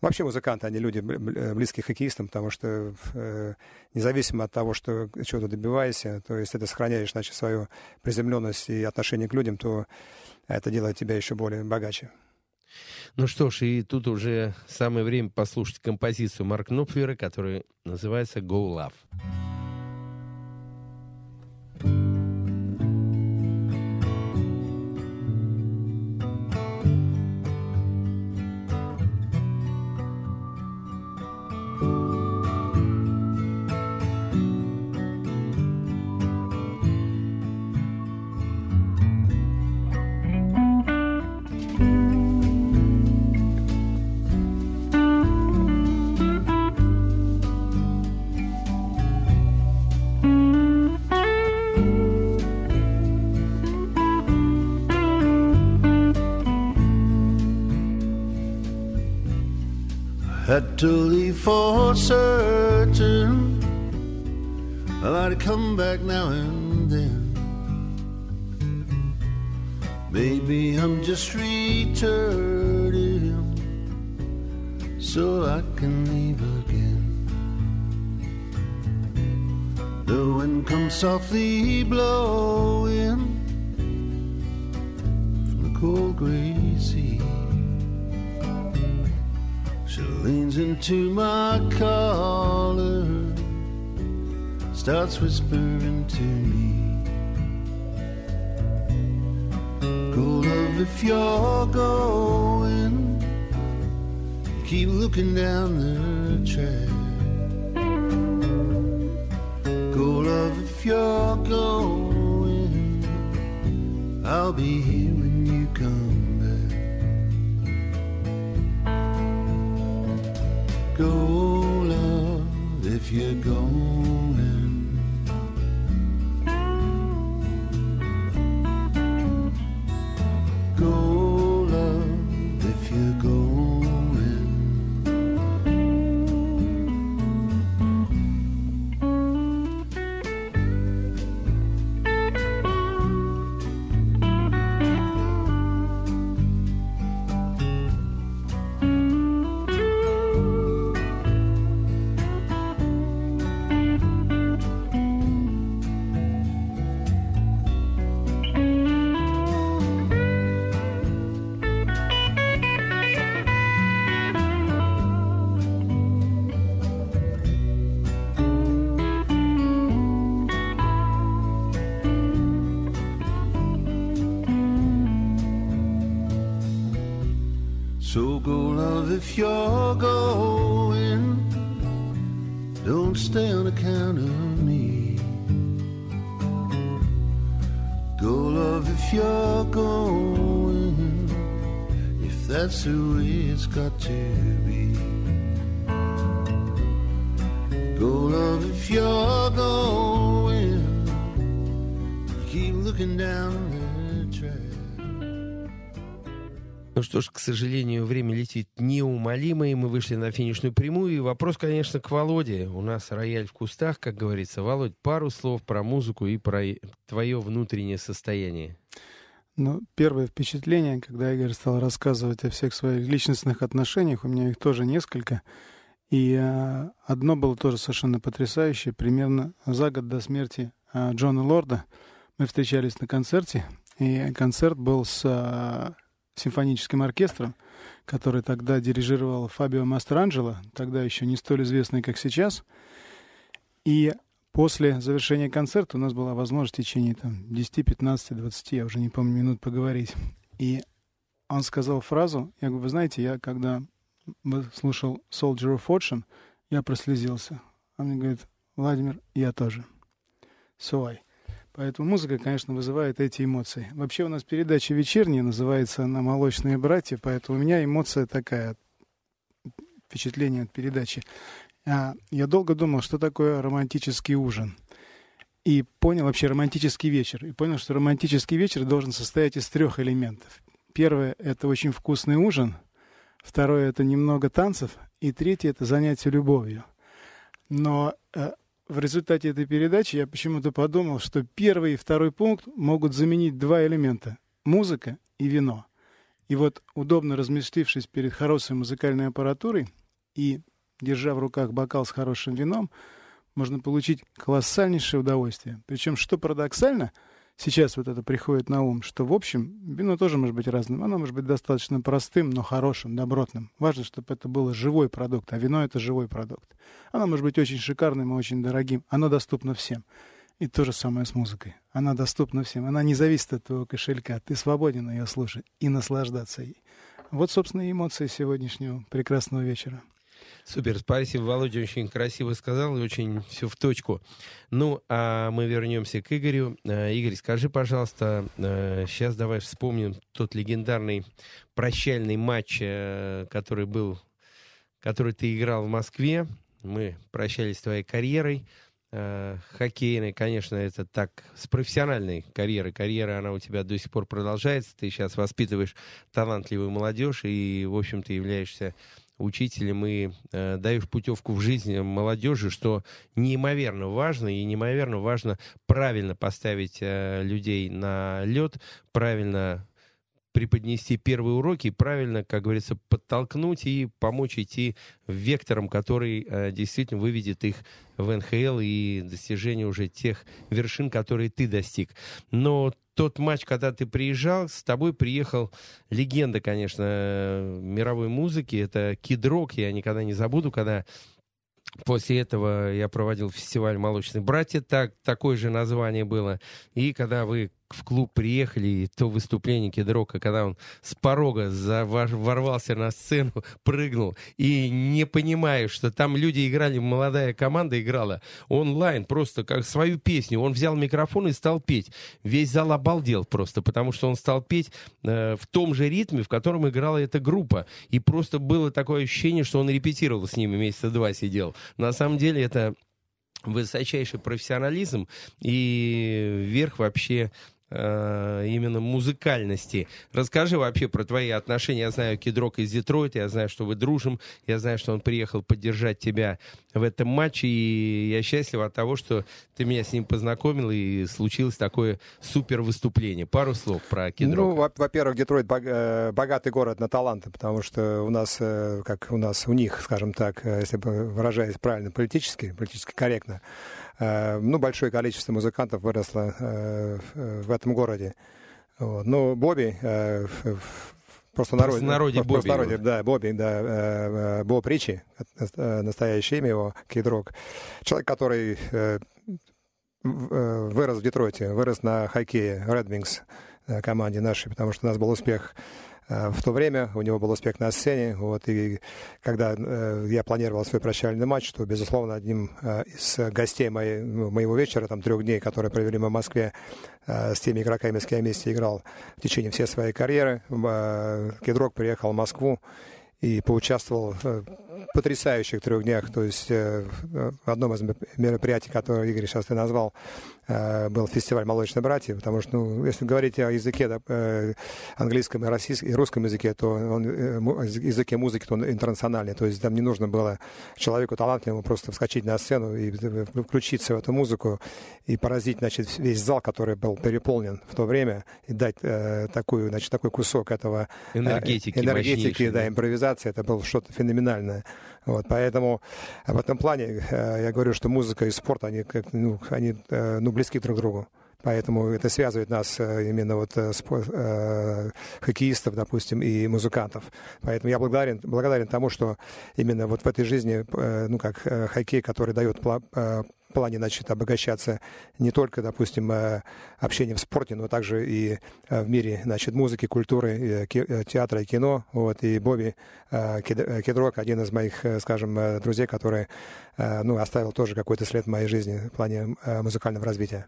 Вообще музыканты, они люди бл- бл- близкие к хоккеистам, потому что э, независимо от того, что чего-то добиваешься, то есть ты сохраняешь, значит, свою приземленность и отношение к людям, то это делает тебя еще более богаче. Ну что ж, и тут уже самое время послушать композицию Марк Нопфера, которая называется «Go Love». mümkün de love, if you're going. Don't stay on account of me. Go, love, if you're going. If that's who it's got to be. Go, love, if you're going, keep looking down что ж, к сожалению, время летит неумолимо, и мы вышли на финишную прямую. И вопрос, конечно, к Володе. У нас рояль в кустах, как говорится. Володь, пару слов про музыку и про твое внутреннее состояние. Ну, первое впечатление, когда Игорь стал рассказывать о всех своих личностных отношениях, у меня их тоже несколько. И а, одно было тоже совершенно потрясающее. Примерно за год до смерти а, Джона Лорда мы встречались на концерте, и концерт был с а, симфоническим оркестром, который тогда дирижировал Фабио Мастранджело, тогда еще не столь известный, как сейчас. И после завершения концерта у нас была возможность в течение там, 10, 15, 20, я уже не помню, минут поговорить. И он сказал фразу, я говорю, вы знаете, я когда слушал Soldier of Fortune, я прослезился. Он мне говорит, Владимир, я тоже. So I. Поэтому музыка, конечно, вызывает эти эмоции. Вообще у нас передача вечерняя, называется она «Молочные братья», поэтому у меня эмоция такая, впечатление от передачи. А, я долго думал, что такое романтический ужин. И понял вообще романтический вечер. И понял, что романтический вечер должен состоять из трех элементов. Первое — это очень вкусный ужин. Второе — это немного танцев. И третье — это занятие любовью. Но э, в результате этой передачи я почему-то подумал, что первый и второй пункт могут заменить два элемента — музыка и вино. И вот, удобно разместившись перед хорошей музыкальной аппаратурой и держа в руках бокал с хорошим вином, можно получить колоссальнейшее удовольствие. Причем, что парадоксально — сейчас вот это приходит на ум, что, в общем, вино тоже может быть разным. Оно может быть достаточно простым, но хорошим, добротным. Важно, чтобы это был живой продукт, а вино — это живой продукт. Оно может быть очень шикарным и очень дорогим. Оно доступно всем. И то же самое с музыкой. Она доступна всем. Она не зависит от твоего кошелька. Ты свободен ее слушать и наслаждаться ей. Вот, собственно, эмоции сегодняшнего прекрасного вечера. Супер, спасибо, Володя, очень красиво сказал и очень все в точку. Ну, а мы вернемся к Игорю. Э, Игорь, скажи, пожалуйста, сейчас э, давай вспомним тот легендарный прощальный матч, э, который был, который ты играл в Москве. Мы прощались с твоей карьерой хоккейной, конечно, это так, с профессиональной карьерой. Карьера, она у тебя до сих пор продолжается. Ты сейчас воспитываешь талантливую молодежь и, в общем-то, являешься учителем и э, даешь путевку в жизнь молодежи, что неимоверно важно, и неимоверно важно правильно поставить э, людей на лед, правильно преподнести первые уроки, правильно, как говорится, подтолкнуть и помочь идти вектором, который э, действительно выведет их в НХЛ и достижение уже тех вершин, которые ты достиг. Но тот матч, когда ты приезжал, с тобой приехал легенда, конечно, мировой музыки. Это Кид Рок. Я никогда не забуду, когда После этого я проводил фестиваль «Молочные братья», так, такое же название было. И когда вы в клуб приехали, и то выступление Кедрока, когда он с порога ворвался на сцену, прыгнул, и не понимая, что там люди играли, молодая команда играла онлайн, просто как свою песню. Он взял микрофон и стал петь. Весь зал обалдел просто, потому что он стал петь э, в том же ритме, в котором играла эта группа. И просто было такое ощущение, что он репетировал с ними, месяца два сидел. На самом деле это высочайший профессионализм и верх вообще Э, именно музыкальности. Расскажи вообще про твои отношения. Я знаю Кедрок из Детройта, я знаю, что вы дружим, я знаю, что он приехал поддержать тебя в этом матче, и я счастлив от того, что ты меня с ним познакомил, и случилось такое супер выступление. Пару слов про Кедрок. Ну, во-первых, Детройт э, богатый город на таланты, потому что у нас, э, как у нас, у них, скажем так, если выражаясь правильно, политически, политически корректно, ну, большое количество музыкантов выросло э, в этом городе. Вот. Ну, Бобби просто народе, народе Бобби. Просто народе, да, Бобби, да, Боб Ричи, настоящее имя его, Кейдрок. Человек, который вырос в Детройте, вырос на хоккее, Red Wings, э, команде нашей, потому что у нас был успех э, в то время, у него был успех на сцене, вот, и когда э, я планировал свой прощальный матч, то, безусловно, одним э, из гостей моей, моего вечера, там, трех дней, которые провели мы в Москве, э, с теми игроками, с кем я вместе играл в течение всей своей карьеры, э, Кедрок приехал в Москву, и поучаствовал в потрясающих трех днях. То есть э, в одном из мероприятий, которое Игорь сейчас ты назвал, э, был фестиваль «Молочные братья», потому что, ну, если говорить о языке да, э, английском и, российском, и русском языке, то он, языке музыки, то он интернациональный. То есть там не нужно было человеку талантливому просто вскочить на сцену и включиться в эту музыку и поразить, значит, весь зал, который был переполнен в то время, и дать э, такую, значит, такой кусок этого энергетики, энергетики да, импровизации импровизация, это было что-то феноменальное. Вот, поэтому в этом плане э, я говорю, что музыка и спорт, они, как, ну, они э, ну, близки друг к другу. Поэтому это связывает нас э, именно вот спорт, э, хоккеистов, допустим, и музыкантов. Поэтому я благодарен, благодарен тому, что именно вот в этой жизни, э, ну как хоккей, который дает плане, значит, обогащаться не только, допустим, э, общением в спорте, но также и э, в мире, значит, музыки, культуры, э, театра и кино. Вот, и Бобби Кедрок, один из моих, скажем, друзей, который, ну, оставил тоже какой-то след в моей жизни в плане музыкального развития.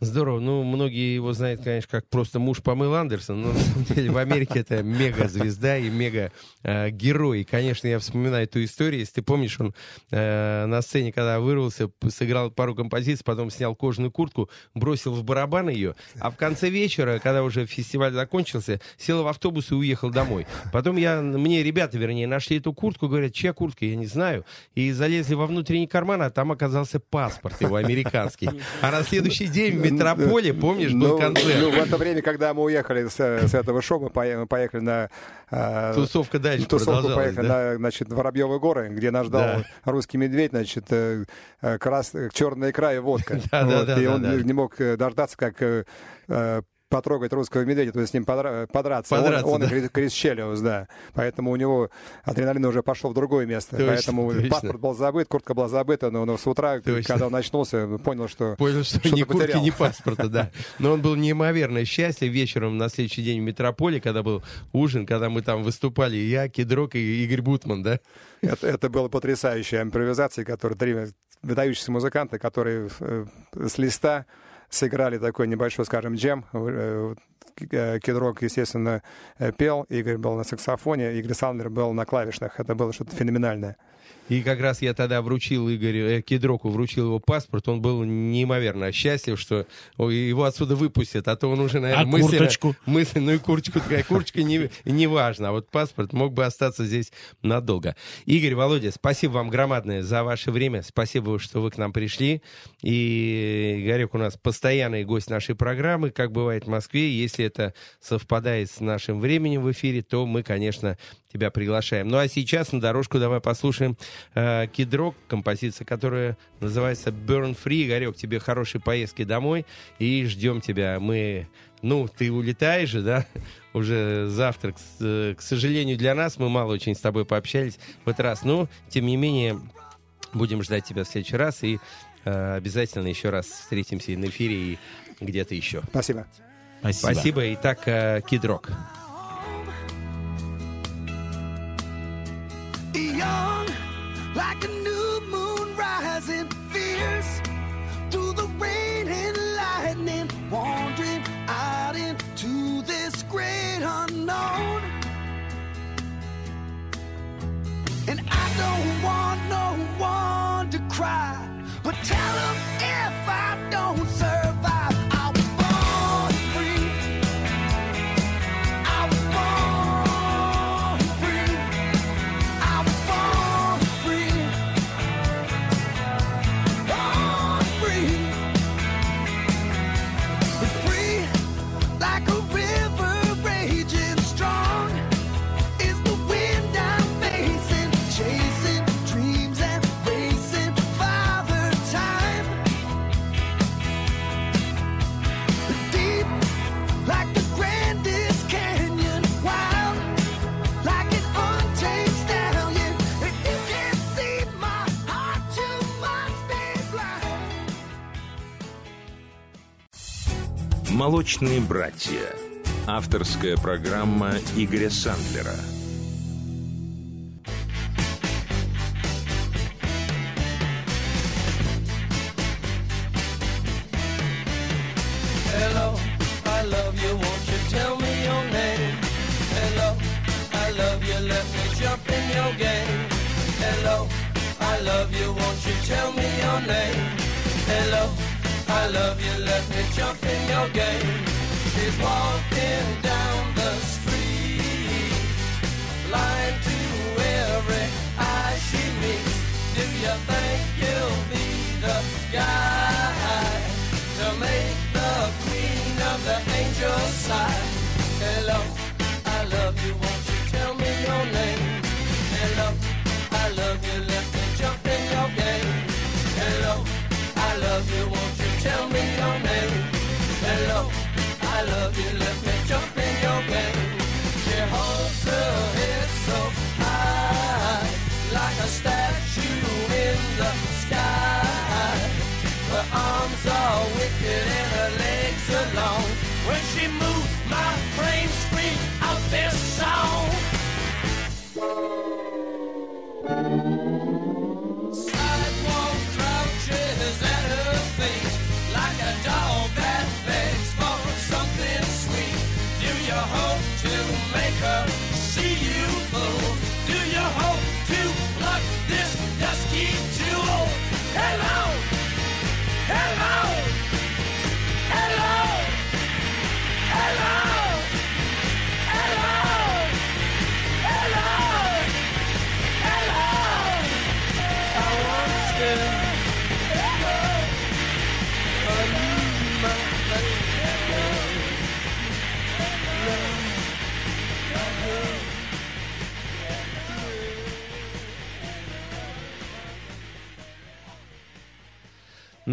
Здорово. Ну, многие его знают, конечно, как просто муж Памел Андерсон, но на самом деле в Америке это мега-звезда и мега-герой. И, конечно, я вспоминаю эту историю. Если ты помнишь, он э, на сцене, когда вырвался, сыграл пару композиций, потом снял кожаную куртку, бросил в барабан ее, а в конце вечера, когда уже фестиваль закончился, сел в автобус и уехал домой. Потом я, мне ребята, вернее, нашли эту куртку, говорят, чья куртка, я не знаю, и залезли во внутренний карман, а там оказался паспорт его американский. А на следующий день метрополе, помнишь, был ну, концерт. Ну, в это время, когда мы уехали с, с этого шоу, мы поехали на... Э, Тусовка дальше Тусовку поехали да? на, значит, Воробьевы горы, где нас ждал да. русский медведь, значит, э, крас... черная икра и водка. Да, вот, да, и он не мог дождаться, как потрогать русского медведя, то есть с ним подра- подраться. подраться. Он, он да. Крис Челиус, да. Поэтому у него адреналин уже пошел в другое место. Точно, Поэтому точно. паспорт был забыт, куртка была забыта, но, но с утра, точно. когда он очнулся, понял, что Понял, что, что ни куртки, потерял. ни паспорта, да. Но он был неимоверно счастлив вечером на следующий день в метрополе, когда был ужин, когда мы там выступали, я, Кедрок и Игорь Бутман, да? Это, это была потрясающая импровизация, которую три выдающиеся музыканты, которые э, с листа сыграли такой небольшой, скажем, джем. Э, э, Кедрок, естественно, э, пел, Игорь был на саксофоне, Игорь Салмер был на клавишных. Это было что-то феноменальное. И как раз я тогда вручил Игорю э, Кедроку, вручил его паспорт. Он был неимоверно счастлив, что его отсюда выпустят. А то он уже, наверное, а мысленно, курточку? мысленно, ну и курточку, такая курточка не, не важно. А вот паспорт мог бы остаться здесь надолго. Игорь, Володя, спасибо вам громадное за ваше время. Спасибо, что вы к нам пришли. И Игорек у нас постоянный гость нашей программы, как бывает в Москве. Если это совпадает с нашим временем в эфире, то мы, конечно, тебя приглашаем. Ну а сейчас на дорожку давай послушаем э, Кидрок, композиция, которая называется Burn Free. Игорек, тебе хорошей поездки домой и ждем тебя. Мы, ну, ты улетаешь же, да? Уже завтра, к, э, к сожалению, для нас мы мало очень с тобой пообщались в этот раз. Но, тем не менее, будем ждать тебя в следующий раз и э, обязательно еще раз встретимся и на эфире, и где-то еще. Спасибо. Спасибо. Спасибо. Итак, э, Кидрок. Like a new moon rising fierce «Молочные братья». Авторская программа Игоря Сандлера –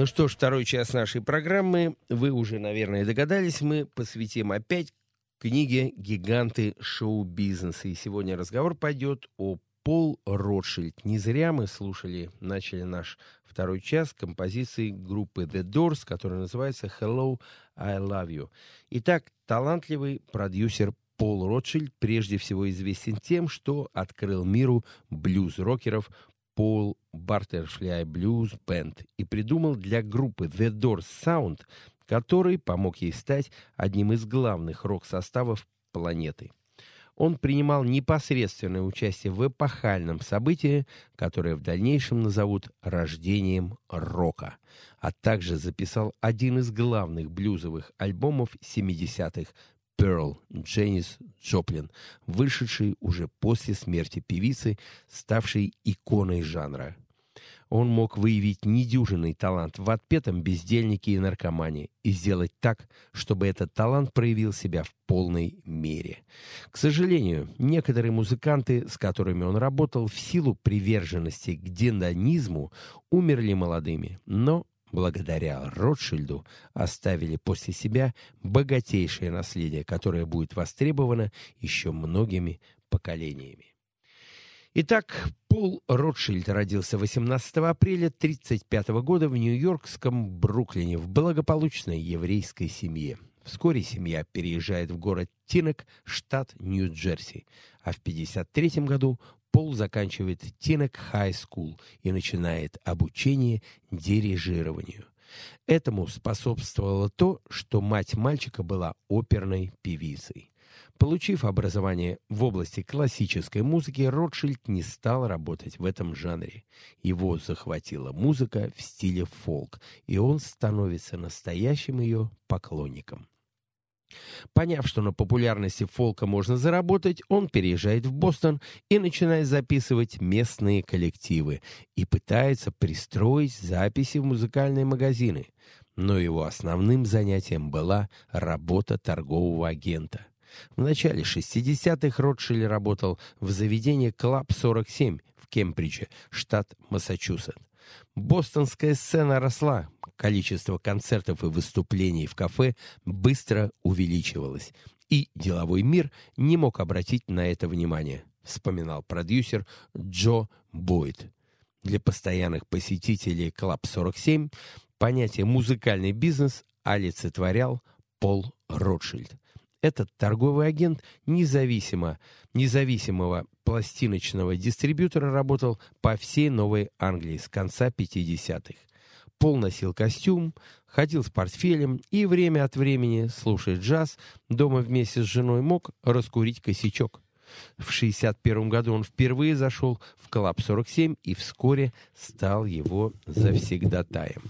Ну что ж, второй час нашей программы, вы уже, наверное, догадались, мы посвятим опять книге «Гиганты шоу-бизнеса». И сегодня разговор пойдет о Пол Ротшильд. Не зря мы слушали, начали наш второй час композиции группы The Doors, которая называется «Hello, I Love You». Итак, талантливый продюсер Пол Ротшильд прежде всего известен тем, что открыл миру блюз-рокеров Пол Бартерфляй Blues Band и придумал для группы The Doors Sound, который помог ей стать одним из главных рок-составов планеты. Он принимал непосредственное участие в эпохальном событии, которое в дальнейшем назовут рождением рока, а также записал один из главных блюзовых альбомов 70-х Pearl Дженнис Джоплин, вышедший уже после смерти певицы, ставшей иконой жанра. Он мог выявить недюжинный талант в отпетом бездельнике и наркомане и сделать так, чтобы этот талант проявил себя в полной мере. К сожалению, некоторые музыканты, с которыми он работал, в силу приверженности к дендонизму, умерли молодыми, но благодаря Ротшильду оставили после себя богатейшее наследие, которое будет востребовано еще многими поколениями. Итак, Пол Ротшильд родился 18 апреля 1935 года в нью-йоркском Бруклине в благополучной еврейской семье. Вскоре семья переезжает в город Тинок, штат Нью-Джерси, а в 1953 году Пол заканчивает Teaneck High School и начинает обучение дирижированию. Этому способствовало то, что мать мальчика была оперной певицей. Получив образование в области классической музыки, Ротшильд не стал работать в этом жанре. Его захватила музыка в стиле фолк, и он становится настоящим ее поклонником. Поняв, что на популярности фолка можно заработать, он переезжает в Бостон и начинает записывать местные коллективы и пытается пристроить записи в музыкальные магазины. Но его основным занятием была работа торгового агента. В начале 60-х Ротшильд работал в заведении «Club 47» в Кембридже, штат Массачусетс. Бостонская сцена росла, количество концертов и выступлений в кафе быстро увеличивалось, и деловой мир не мог обратить на это внимание, вспоминал продюсер Джо Бойд. Для постоянных посетителей Club 47 понятие «музыкальный бизнес» олицетворял Пол Ротшильд. Этот торговый агент независимо, независимого пластиночного дистрибьютора работал по всей Новой Англии с конца 50-х. Пол носил костюм, ходил с портфелем и время от времени, слушая джаз, дома вместе с женой мог раскурить косячок. В 61 году он впервые зашел в Club 47 и вскоре стал его завсегдатаем.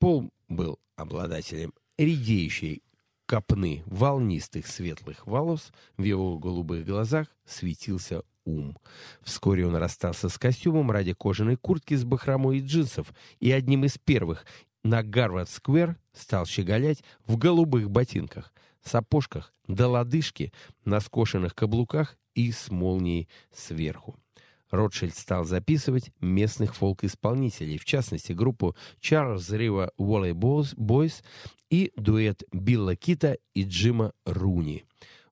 Пол был обладателем редеющей копны волнистых светлых волос, в его голубых глазах светился ум. Вскоре он расстался с костюмом ради кожаной куртки с бахромой и джинсов, и одним из первых на Гарвард-сквер стал щеголять в голубых ботинках, сапожках до лодыжки, на скошенных каблуках и с молнией сверху. Ротшильд стал записывать местных фолк-исполнителей, в частности, группу Чарльз Рива Уоллей Бойс и дуэт Билла Кита и Джима Руни.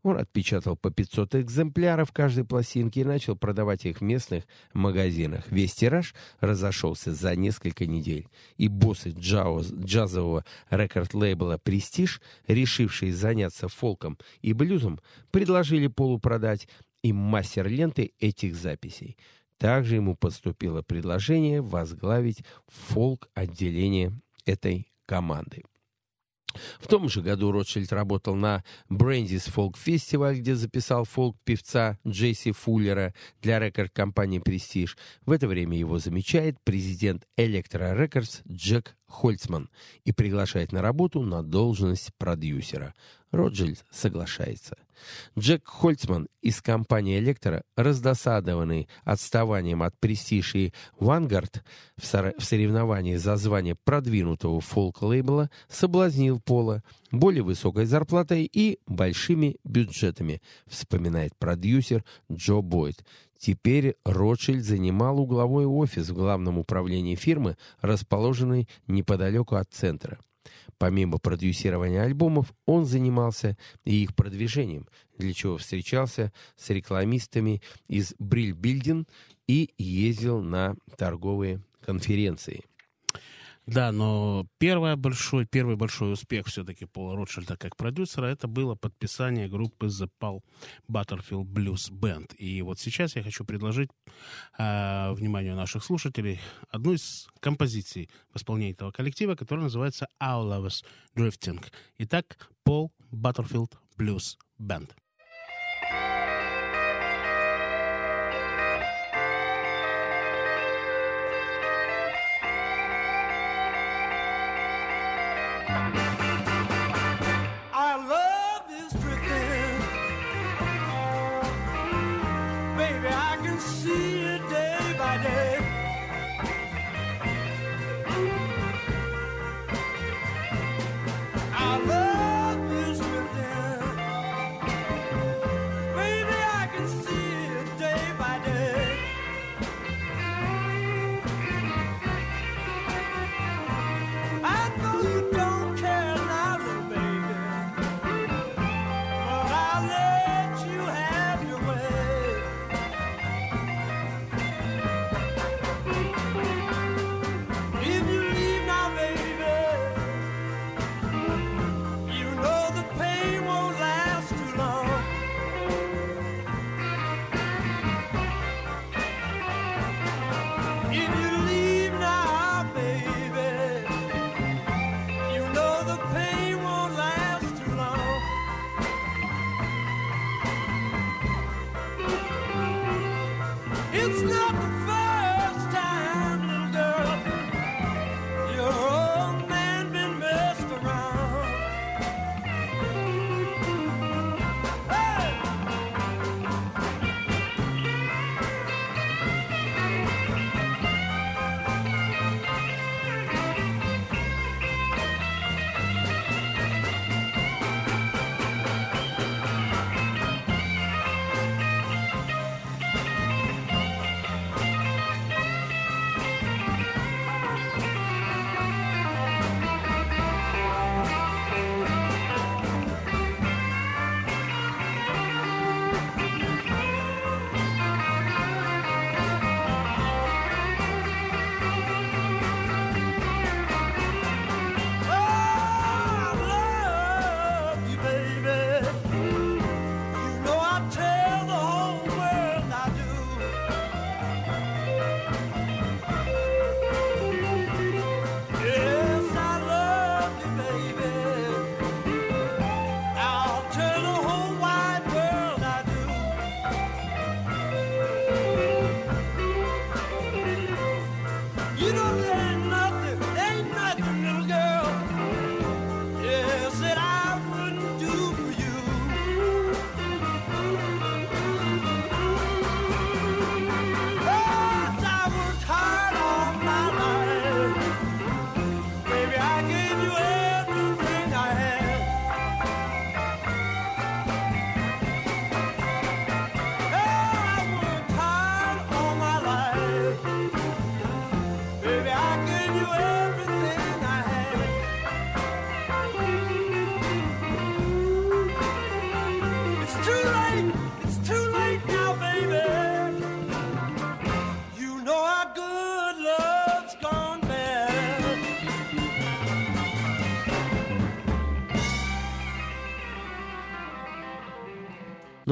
Он отпечатал по 500 экземпляров каждой пластинки и начал продавать их в местных магазинах. Весь тираж разошелся за несколько недель. И боссы джауз, джазового рекорд-лейбла «Престиж», решившие заняться фолком и блюзом, предложили Полу продать им мастер ленты этих записей. Также ему поступило предложение возглавить фолк-отделение этой команды. В том же году Ротшильд работал на Брендис Фолк Фестиваль, где записал фолк-певца Джесси Фуллера для рекорд-компании «Престиж». В это время его замечает президент Electra Records Джек Хольцман и приглашает на работу на должность продюсера. Роджильд соглашается. Джек Хольцман из компании «Электро», раздосадованный отставанием от «Престиж» «Вангард» в, соревновании за звание продвинутого фолк-лейбла, соблазнил Пола более высокой зарплатой и большими бюджетами, вспоминает продюсер Джо Бойд. Теперь Ротшильд занимал угловой офис в главном управлении фирмы, расположенный неподалеку от центра. Помимо продюсирования альбомов, он занимался и их продвижением, для чего встречался с рекламистами из Бриль Билдин и ездил на торговые конференции. Да, но первый большой, первый большой успех все-таки Пола Ротшильда как продюсера это было подписание группы The Paul Butterfield Blues Band. И вот сейчас я хочу предложить э, вниманию наших слушателей одну из композиций в исполнении этого коллектива, которая называется Our Lovers Drifting. Итак, Paul Butterfield Blues Band.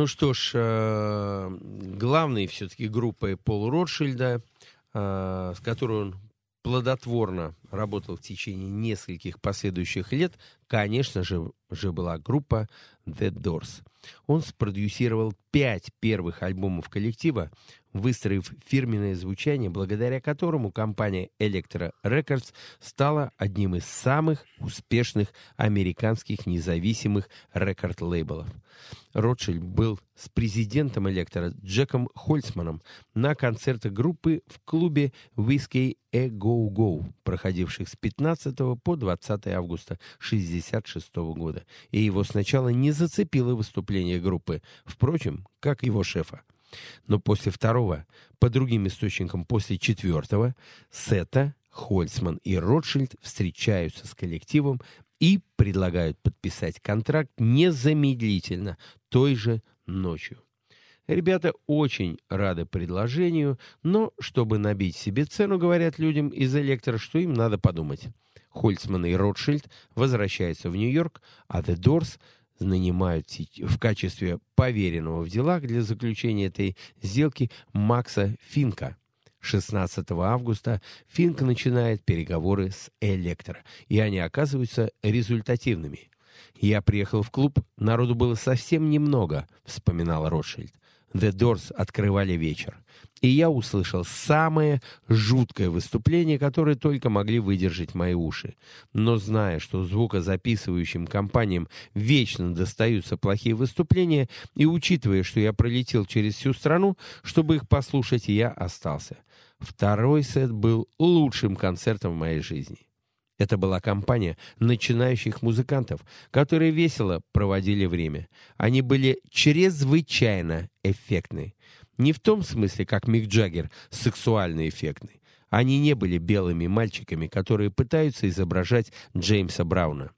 Ну что ж, э, главной все-таки группой Пола Ротшильда, э, с которой он плодотворно работал в течение нескольких последующих лет, конечно же, же была группа The Doors. Он спродюсировал пять первых альбомов коллектива, выстроив фирменное звучание, благодаря которому компания Electro Records стала одним из самых успешных американских независимых рекорд-лейблов. Ротшильд был с президентом Электро Джеком Хольцманом на концертах группы в клубе Whiskey A Go Go, проходивших с 15 по 20 августа 1966 года. И его сначала не зацепило выступление группы, впрочем, как его шефа. Но после второго, по другим источникам после четвертого, Сета, Хольцман и Ротшильд встречаются с коллективом и предлагают подписать контракт незамедлительно, той же ночью. Ребята очень рады предложению, но чтобы набить себе цену, говорят людям из электро, что им надо подумать. Хольцман и Ротшильд возвращаются в Нью-Йорк, а The Doors нанимают в качестве поверенного в делах для заключения этой сделки Макса Финка. 16 августа Финк начинает переговоры с Электро, и они оказываются результативными. «Я приехал в клуб, народу было совсем немного», — вспоминал Ротшильд. The Doors открывали вечер. И я услышал самое жуткое выступление, которое только могли выдержать мои уши. Но зная, что звукозаписывающим компаниям вечно достаются плохие выступления, и учитывая, что я пролетел через всю страну, чтобы их послушать, я остался. Второй сет был лучшим концертом в моей жизни. Это была компания начинающих музыкантов, которые весело проводили время. Они были чрезвычайно эффектны. Не в том смысле, как Мик Джаггер, сексуально эффектны. Они не были белыми мальчиками, которые пытаются изображать Джеймса Брауна.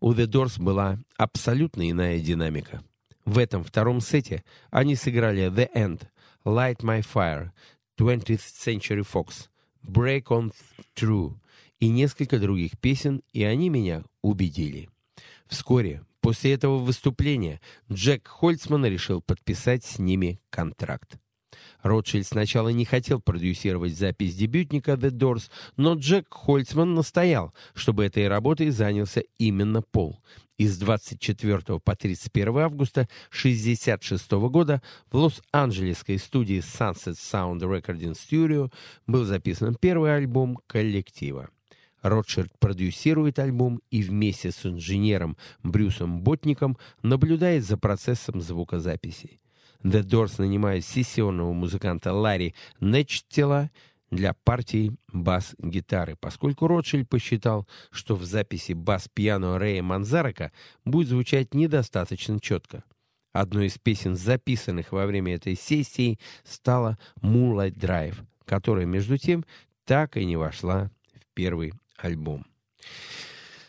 У The Doors была абсолютно иная динамика. В этом втором сете они сыграли The End, Light My Fire, 20th Century Fox, Break On Through, и несколько других песен, и они меня убедили. Вскоре после этого выступления Джек Хольцман решил подписать с ними контракт. Ротшильд сначала не хотел продюсировать запись дебютника The Doors, но Джек Хольцман настоял, чтобы этой работой занялся именно Пол. И с 24 по 31 августа 1966 года в Лос-Анджелесской студии Sunset Sound Recording Studio был записан первый альбом коллектива. Ротшильд продюсирует альбом и вместе с инженером Брюсом Ботником наблюдает за процессом звукозаписи. The Doors нанимает сессионного музыканта Ларри Нечтела для партии бас-гитары, поскольку Ротшильд посчитал, что в записи бас-пиано Рэя Манзарака будет звучать недостаточно четко. Одной из песен, записанных во время этой сессии, стала «Moonlight Drive», которая, между тем, так и не вошла в первый альбом.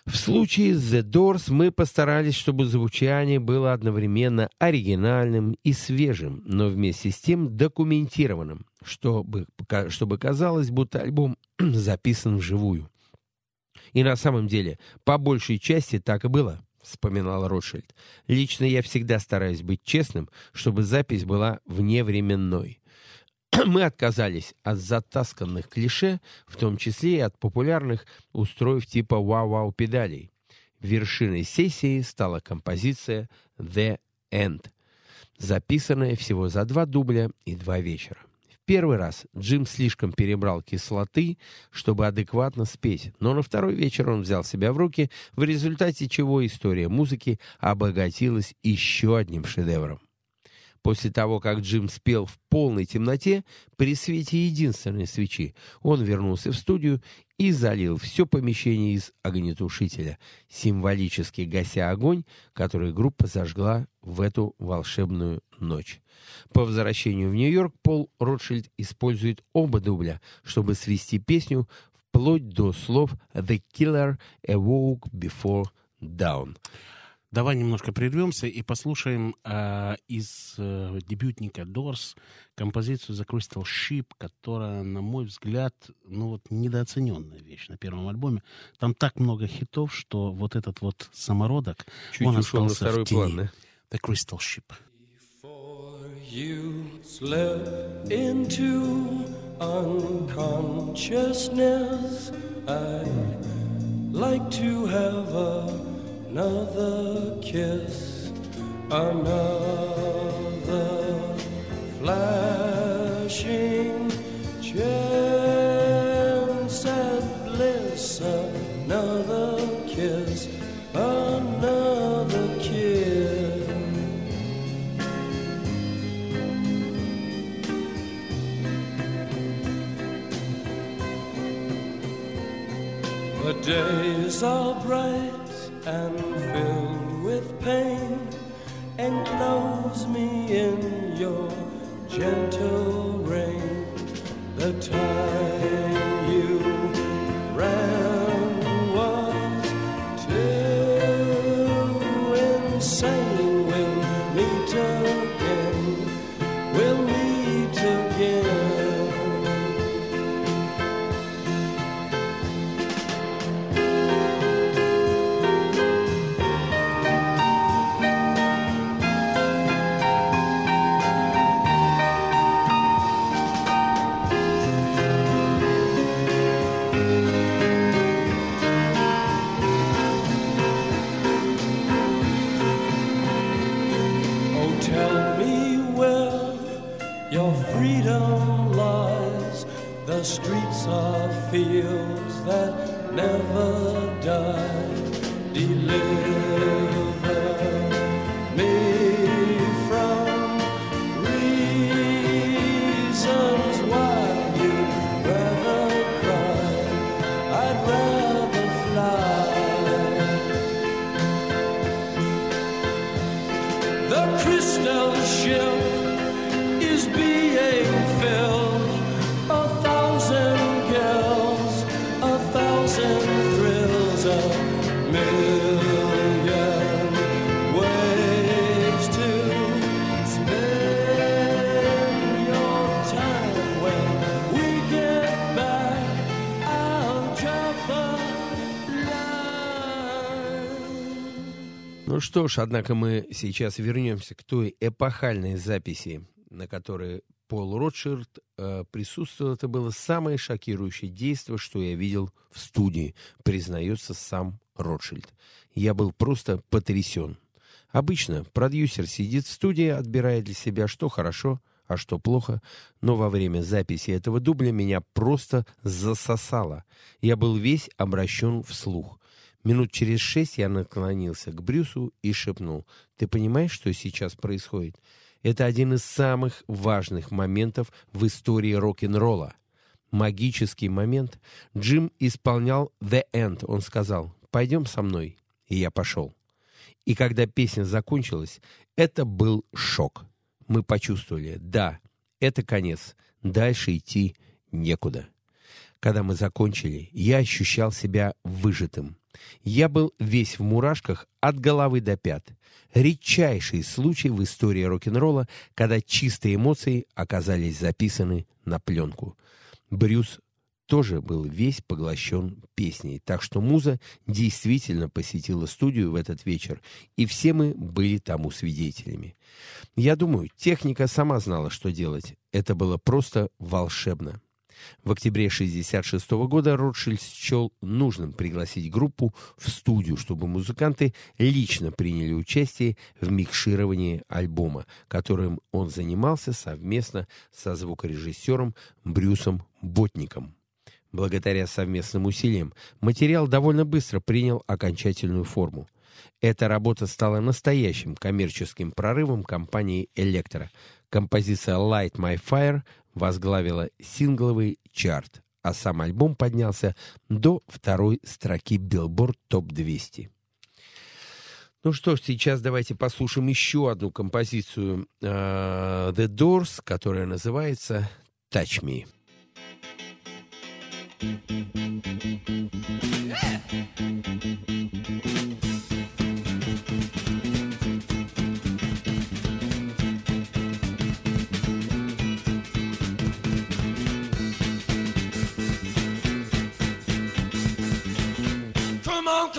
В случае с The Doors мы постарались, чтобы звучание было одновременно оригинальным и свежим, но вместе с тем документированным, чтобы, чтобы казалось, будто альбом записан вживую. И на самом деле, по большей части так и было, вспоминал Ротшильд. Лично я всегда стараюсь быть честным, чтобы запись была вневременной. мы отказались от затасканных клише, в том числе и от популярных устроев типа «Вау-вау» педалей. Вершиной сессии стала композиция «The End», записанная всего за два дубля и два вечера. В первый раз Джим слишком перебрал кислоты, чтобы адекватно спеть, но на второй вечер он взял себя в руки, в результате чего история музыки обогатилась еще одним шедевром. После того, как Джим спел в полной темноте, при свете единственной свечи, он вернулся в студию и залил все помещение из огнетушителя, символически гася огонь, который группа зажгла в эту волшебную ночь. По возвращению в Нью-Йорк Пол Ротшильд использует оба дубля, чтобы свести песню вплоть до слов «The killer awoke before dawn». Давай немножко прервемся и послушаем э, из э, дебютника Doors композицию The Crystal Ship, которая, на мой взгляд, ну вот недооцененная вещь на первом альбоме. Там так много хитов, что вот этот вот самородок, Чуть он ушел остался на второй в тени. план, да? The Crystal Ship. You slip into unconsciousness. I'd like to have another kiss, another flashing chance at bliss, another kiss, another kiss. The days are bright in your gentle что ж, однако мы сейчас вернемся к той эпохальной записи, на которой Пол Ротшильд э, присутствовал. Это было самое шокирующее действие, что я видел в студии, признается сам Ротшильд. Я был просто потрясен. Обычно продюсер сидит в студии, отбирая для себя, что хорошо, а что плохо, но во время записи этого дубля меня просто засосало. Я был весь обращен вслух. Минут через шесть я наклонился к Брюсу и шепнул. «Ты понимаешь, что сейчас происходит? Это один из самых важных моментов в истории рок-н-ролла. Магический момент. Джим исполнял «The End». Он сказал «Пойдем со мной». И я пошел. И когда песня закончилась, это был шок. Мы почувствовали, да, это конец, дальше идти некуда. Когда мы закончили, я ощущал себя выжатым. Я был весь в мурашках от головы до пят. Редчайший случай в истории рок-н-ролла, когда чистые эмоции оказались записаны на пленку. Брюс тоже был весь поглощен песней, так что муза действительно посетила студию в этот вечер, и все мы были тому свидетелями. Я думаю, техника сама знала, что делать. Это было просто волшебно. В октябре 1966 года Ротшильд счел нужным пригласить группу в студию, чтобы музыканты лично приняли участие в микшировании альбома, которым он занимался совместно со звукорежиссером Брюсом Ботником. Благодаря совместным усилиям материал довольно быстро принял окончательную форму. Эта работа стала настоящим коммерческим прорывом компании «Электро». Композиция «Light My Fire» возглавила сингловый чарт, а сам альбом поднялся до второй строки Billboard Top 200. Ну что ж, сейчас давайте послушаем еще одну композицию э, The Doors, которая называется «Touch Me». Come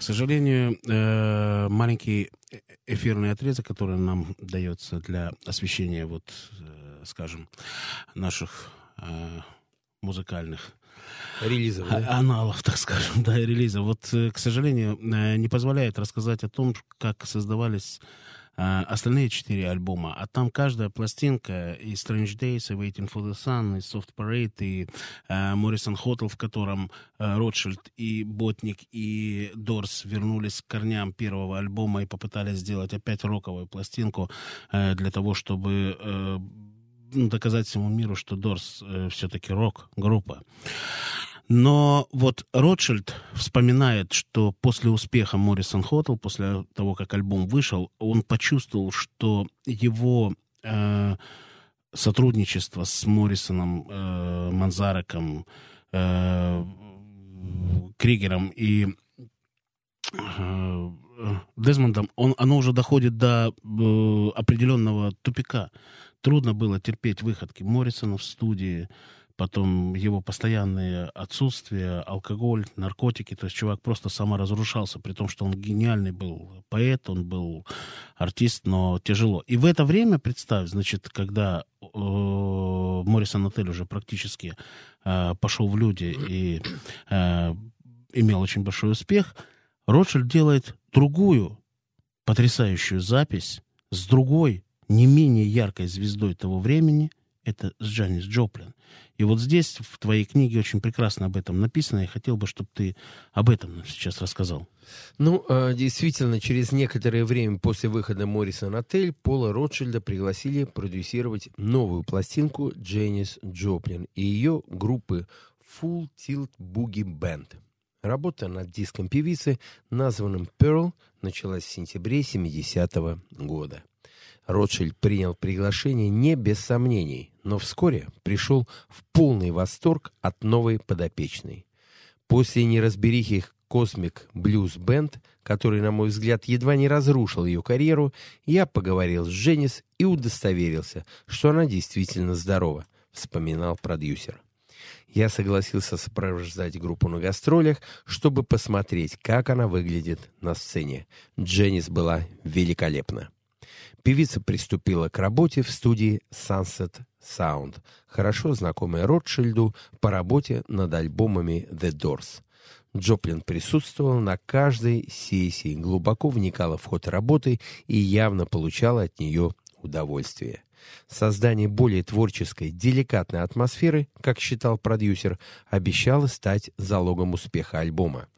К сожалению, э, маленький эфирный отрезок, который нам дается для освещения, вот, э, скажем, наших э, музыкальных Релизов, да? а- аналов, так скажем, да, и релиза. Вот, к сожалению, не позволяет рассказать о том, как создавались э, остальные четыре альбома. А там каждая пластинка и Strange Days, и Waiting for the Sun, и Soft Parade, и э, Morrison Hotel, в котором э, Ротшильд и Ботник и Дорс вернулись к корням первого альбома и попытались сделать опять роковую пластинку э, для того, чтобы э, доказать всему миру, что Дорс э, все-таки рок-группа. Но вот Ротшильд вспоминает, что после успеха Моррисон Хоттл, после того, как альбом вышел, он почувствовал, что его э, сотрудничество с Моррисоном, э, Манзареком, э, Кригером и э, Дезмондом, он, оно уже доходит до э, определенного тупика. Трудно было терпеть выходки Моррисона в студии, потом его постоянное отсутствие, алкоголь, наркотики. То есть чувак просто саморазрушался, при том, что он гениальный был поэт, он был артист, но тяжело. И в это время, представь, значит, когда э, Моррисон Отель уже практически э, пошел в люди и э, имел очень большой успех, Ротшильд делает другую потрясающую запись с другой, не менее яркой звездой того времени, это с Джанис Джоплин. И вот здесь в твоей книге очень прекрасно об этом написано. Я хотел бы, чтобы ты об этом сейчас рассказал. Ну, э, действительно, через некоторое время после выхода Моррисон Отель Пола Ротшильда пригласили продюсировать новую пластинку Дженнис Джоплин и ее группы Full Tilt Boogie Band. Работа над диском певицы, названным «Pearl», началась в сентябре 70-го года. Ротшильд принял приглашение не без сомнений, но вскоре пришел в полный восторг от новой подопечной. После неразберихи «Космик Блюз Бенд», который, на мой взгляд, едва не разрушил ее карьеру, я поговорил с Дженнис и удостоверился, что она действительно здорова, вспоминал продюсер. Я согласился сопровождать группу на гастролях, чтобы посмотреть, как она выглядит на сцене. Дженнис была великолепна. Певица приступила к работе в студии Sunset Sound, хорошо знакомая Ротшильду по работе над альбомами The Doors. Джоплин присутствовал на каждой сессии, глубоко вникала в ход работы и явно получала от нее удовольствие. Создание более творческой, деликатной атмосферы, как считал продюсер, обещало стать залогом успеха альбома.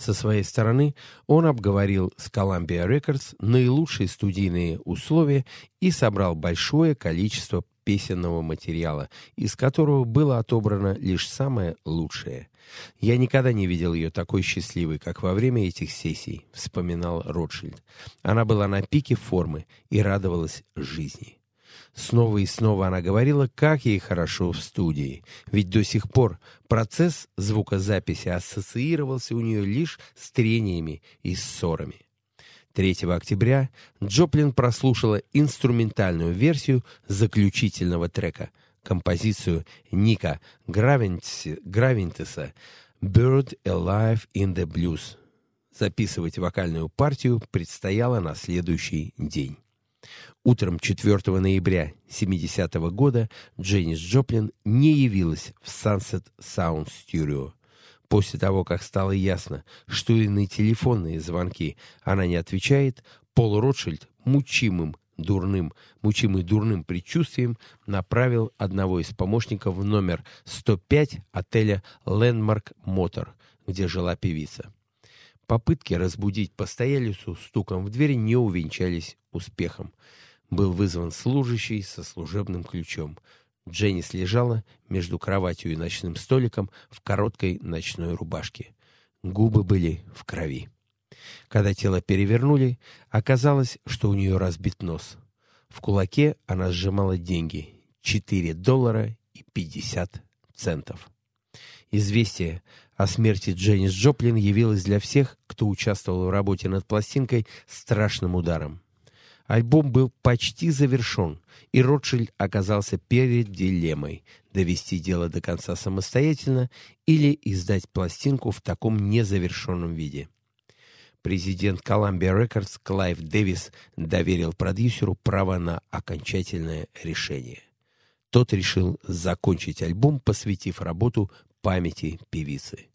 Со своей стороны он обговорил с Columbia Records наилучшие студийные условия и собрал большое количество песенного материала, из которого было отобрано лишь самое лучшее. «Я никогда не видел ее такой счастливой, как во время этих сессий», — вспоминал Ротшильд. Она была на пике формы и радовалась жизни. Снова и снова она говорила, как ей хорошо в студии, ведь до сих пор процесс звукозаписи ассоциировался у нее лишь с трениями и ссорами. 3 октября Джоплин прослушала инструментальную версию заключительного трека, композицию Ника Гравинтеса «Bird Alive in the Blues». Записывать вокальную партию предстояло на следующий день. Утром 4 ноября 70 -го года Дженнис Джоплин не явилась в Sunset Sound Studio. После того, как стало ясно, что и на телефонные звонки она не отвечает, Пол Ротшильд, мучимым дурным, мучимый дурным предчувствием, направил одного из помощников в номер 105 отеля Landmark Motor, где жила певица. Попытки разбудить постоялицу стуком в дверь не увенчались успехом был вызван служащий со служебным ключом. Дженнис лежала между кроватью и ночным столиком в короткой ночной рубашке. Губы были в крови. Когда тело перевернули, оказалось, что у нее разбит нос. В кулаке она сжимала деньги — 4 доллара и 50 центов. Известие о смерти Дженнис Джоплин явилось для всех, кто участвовал в работе над пластинкой, страшным ударом. Альбом был почти завершен, и Ротшильд оказался перед дилеммой – довести дело до конца самостоятельно или издать пластинку в таком незавершенном виде. Президент Columbia Records Клайв Дэвис доверил продюсеру право на окончательное решение. Тот решил закончить альбом, посвятив работу памяти певицы.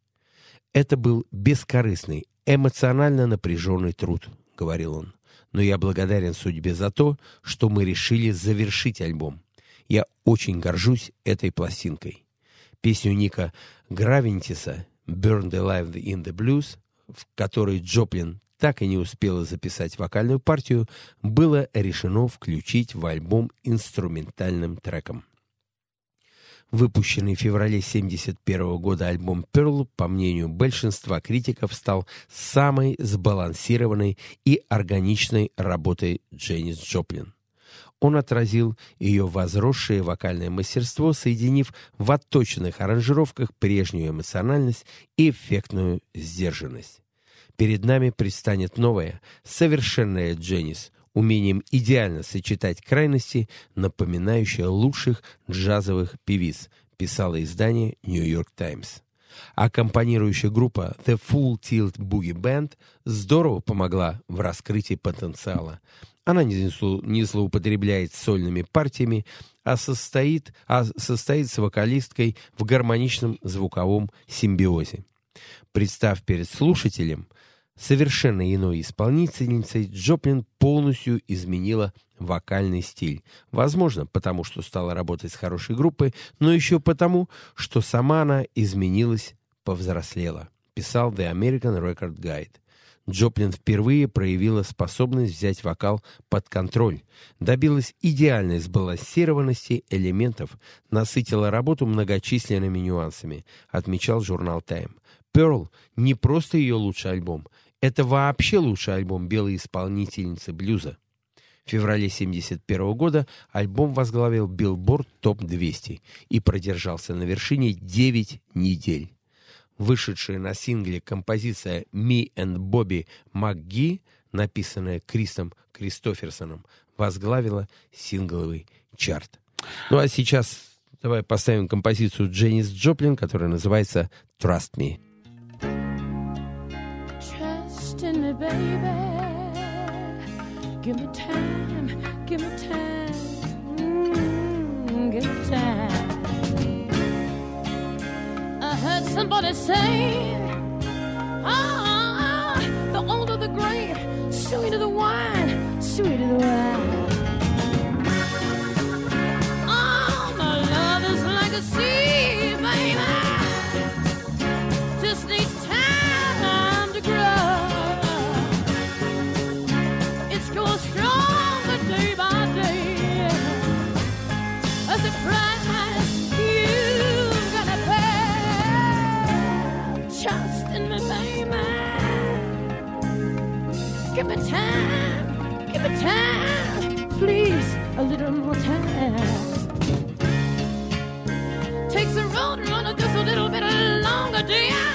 «Это был бескорыстный, эмоционально напряженный труд», — говорил он но я благодарен судьбе за то, что мы решили завершить альбом. Я очень горжусь этой пластинкой. Песню Ника Гравентиса «Burned Alive in the Blues», в которой Джоплин так и не успела записать вокальную партию, было решено включить в альбом инструментальным треком. Выпущенный в феврале 1971 года альбом «Перл», по мнению большинства критиков, стал самой сбалансированной и органичной работой Дженнис Джоплин. Он отразил ее возросшее вокальное мастерство, соединив в отточенных аранжировках прежнюю эмоциональность и эффектную сдержанность. Перед нами предстанет новая, совершенная Дженнис, умением идеально сочетать крайности, напоминающие лучших джазовых певиц, писало издание York Times. Аккомпанирующая группа The Full Tilt Boogie Band здорово помогла в раскрытии потенциала. Она не злоупотребляет сольными партиями, а состоит, а состоит с вокалисткой в гармоничном звуковом симбиозе. Представ перед слушателем, совершенно иной исполнительницей, Джоплин полностью изменила вокальный стиль. Возможно, потому что стала работать с хорошей группой, но еще потому, что сама она изменилась, повзрослела, писал The American Record Guide. Джоплин впервые проявила способность взять вокал под контроль, добилась идеальной сбалансированности элементов, насытила работу многочисленными нюансами, отмечал журнал Time. Pearl не просто ее лучший альбом, это вообще лучший альбом белой исполнительницы блюза. В феврале 1971 года альбом возглавил Billboard Top 200 и продержался на вершине 9 недель. Вышедшая на сингле композиция «Me and Bobby McGee», написанная Крисом Кристоферсоном, возглавила сингловый чарт. Ну а сейчас давай поставим композицию Дженнис Джоплин, которая называется «Trust Me». Baby. Give me time, give me time, mm, give me time. I heard somebody say, ah, the older the grape, sweeter the wine, sweeter the wine. Oh, my love is like a sea, give time, please, a little more time. Takes the road runner just a little bit longer, dear.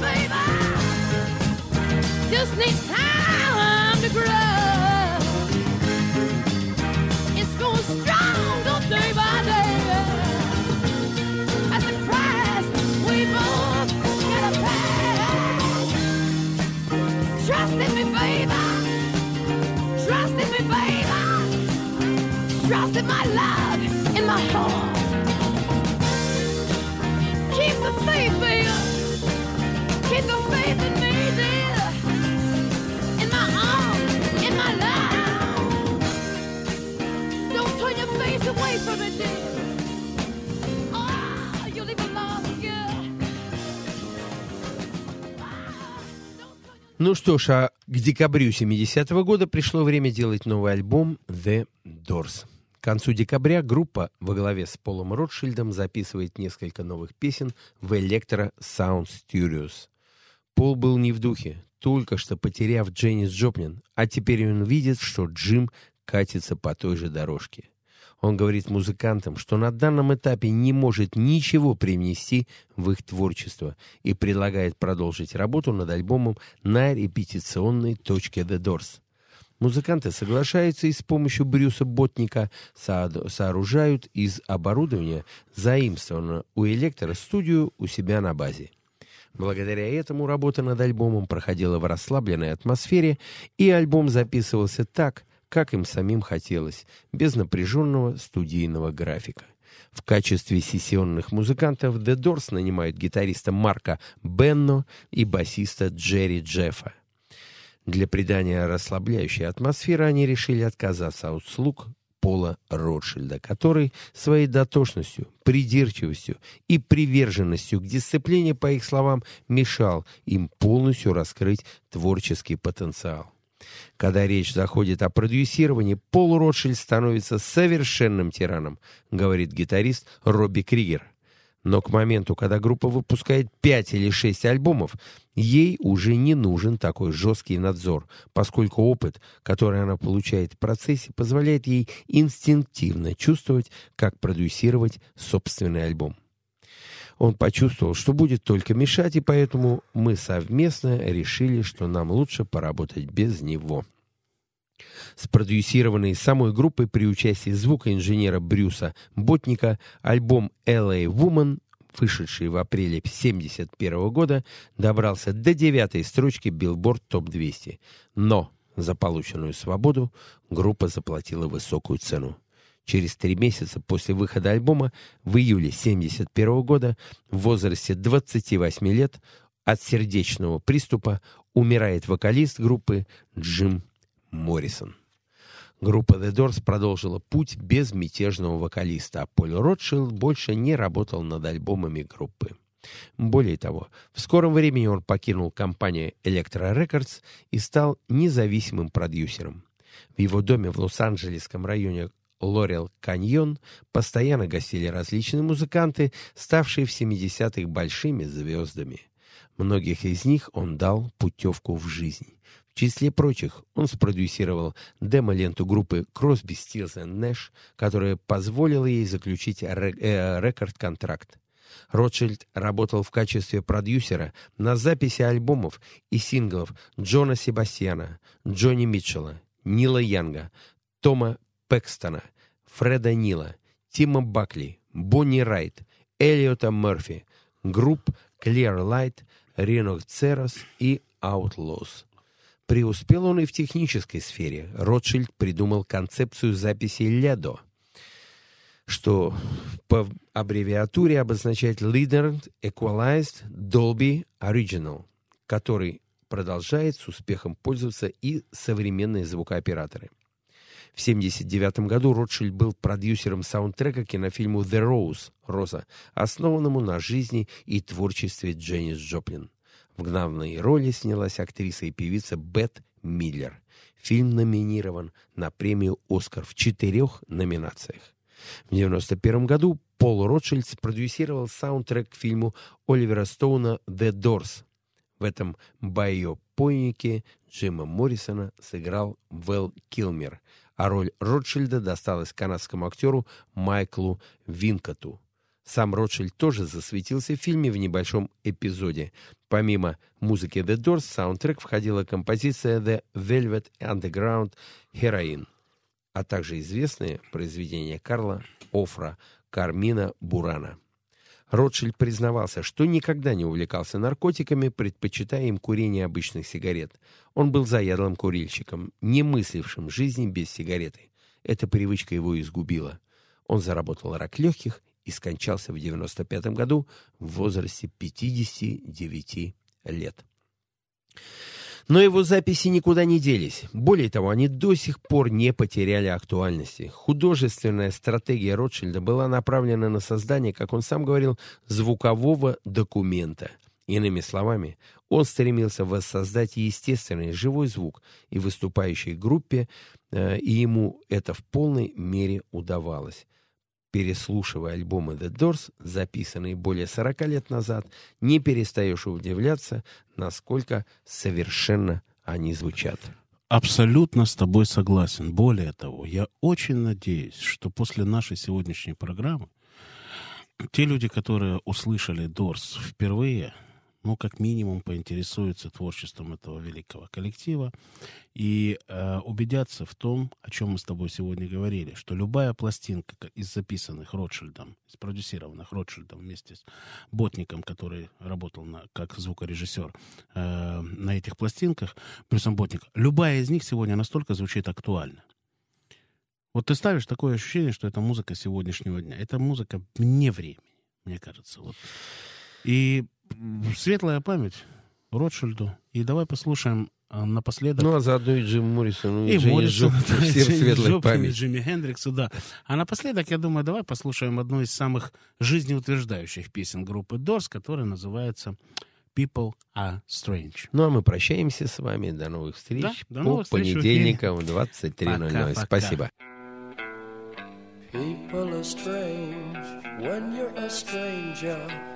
baby. Just time to grow. It's stronger day by day. The we both gotta. Trust in me, baby. Trust in me, baby. Trust in my love, in my heart. Keep the faith, baby. Ну что ж, а к декабрю 70-го года пришло время делать новый альбом «The Doors». К концу декабря группа во главе с Полом Ротшильдом записывает несколько новых песен в Electro Sound Studios. Пол был не в духе, только что потеряв Дженнис Джоплин, а теперь он видит, что Джим катится по той же дорожке. Он говорит музыкантам, что на данном этапе не может ничего привнести в их творчество и предлагает продолжить работу над альбомом на репетиционной точке The Doors. Музыканты соглашаются и с помощью Брюса Ботника со- сооружают из оборудования, заимствованного у электро студию у себя на базе. Благодаря этому работа над альбомом проходила в расслабленной атмосфере, и альбом записывался так, как им самим хотелось, без напряженного студийного графика. В качестве сессионных музыкантов The Doors нанимают гитариста Марка Бенно и басиста Джерри Джеффа. Для придания расслабляющей атмосферы они решили отказаться от услуг Пола Ротшильда, который своей дотошностью, придирчивостью и приверженностью к дисциплине, по их словам, мешал им полностью раскрыть творческий потенциал. Когда речь заходит о продюсировании, Пол Ротшильд становится совершенным тираном, говорит гитарист Робби Кригер. Но к моменту, когда группа выпускает 5 или 6 альбомов, ей уже не нужен такой жесткий надзор, поскольку опыт, который она получает в процессе, позволяет ей инстинктивно чувствовать, как продюсировать собственный альбом. Он почувствовал, что будет только мешать, и поэтому мы совместно решили, что нам лучше поработать без него. Спродюсированный самой группой при участии звукоинженера Брюса Ботника альбом «LA Woman», вышедший в апреле 1971 года, добрался до девятой строчки Billboard Top 200. Но за полученную свободу группа заплатила высокую цену. Через три месяца после выхода альбома, в июле 1971 года, в возрасте 28 лет, от сердечного приступа умирает вокалист группы Джим Моррисон. Группа The Doors продолжила путь без мятежного вокалиста, а Поль Ротшилд больше не работал над альбомами группы. Более того, в скором времени он покинул компанию Electro Records и стал независимым продюсером. В его доме в Лос-Анджелесском районе Лорел Каньон постоянно гостили различные музыканты, ставшие в 70-х большими звездами. Многих из них он дал путевку в жизнь. Числе прочих он спродюсировал демо-ленту группы Crosby, Stills Nash, которая позволила ей заключить э, рекорд-контракт. Ротшильд работал в качестве продюсера на записи альбомов и синглов Джона Себастьяна, Джонни Митчелла, Нила Янга, Тома Пэкстона, Фреда Нила, Тима Бакли, Бонни Райт, Элиота Мерфи, групп Clear Light, Рино Церос и Outlaws. Преуспел он и в технической сфере. Ротшильд придумал концепцию записи «Ледо», что по аббревиатуре обозначает Leader Equalized Dolby Original, который продолжает с успехом пользоваться и современные звукооператоры. В 1979 году Ротшильд был продюсером саундтрека кинофильму «The Rose» «Роза», основанному на жизни и творчестве Дженнис Джоплин. В главной роли снялась актриса и певица Бет Миллер. Фильм номинирован на премию «Оскар» в четырех номинациях. В 1991 году Пол Ротшильд спродюсировал саундтрек к фильму Оливера Стоуна «The Doors». В этом байопойнике Джима Моррисона сыграл Вэл Килмер, а роль Ротшильда досталась канадскому актеру Майклу Винкоту. Сам Ротшильд тоже засветился в фильме в небольшом эпизоде. Помимо музыки The Doors, в саундтрек входила композиция The Velvet Underground Heroine, а также известные произведения Карла Офра Кармина Бурана. Ротшильд признавался, что никогда не увлекался наркотиками, предпочитая им курение обычных сигарет. Он был заядлым курильщиком, не мыслившим жизни без сигареты. Эта привычка его изгубила. Он заработал рак легких и скончался в 95 году в возрасте 59 лет. Но его записи никуда не делись. Более того, они до сих пор не потеряли актуальности. Художественная стратегия Ротшильда была направлена на создание, как он сам говорил, звукового документа. Иными словами, он стремился воссоздать естественный живой звук и выступающей группе, э, и ему это в полной мере удавалось переслушивая альбомы The Doors, записанные более 40 лет назад, не перестаешь удивляться, насколько совершенно они звучат. Абсолютно с тобой согласен. Более того, я очень надеюсь, что после нашей сегодняшней программы те люди, которые услышали Дорс впервые, ну, как минимум, поинтересуются творчеством этого великого коллектива и э, убедятся в том, о чем мы с тобой сегодня говорили, что любая пластинка из записанных Ротшильдом, спродюсированных Ротшильдом вместе с Ботником, который работал на, как звукорежиссер э, на этих пластинках, плюсом Ботник, любая из них сегодня настолько звучит актуально. Вот ты ставишь такое ощущение, что это музыка сегодняшнего дня. Это музыка вне времени, мне кажется. Вот. И светлая память Ротшильду. И давай послушаем а, напоследок... Ну, а заодно и Джим Моррисон, и, и Моррисон, Джоп, всем светлая память. Джимми Хендриксу, да. А напоследок, я думаю, давай послушаем одну из самых жизнеутверждающих песен группы Doors, которая называется People Are Strange. Ну, а мы прощаемся с вами. До новых встреч да, до по новых встреч понедельникам в 23.00. Спасибо. People are strange when you're a stranger.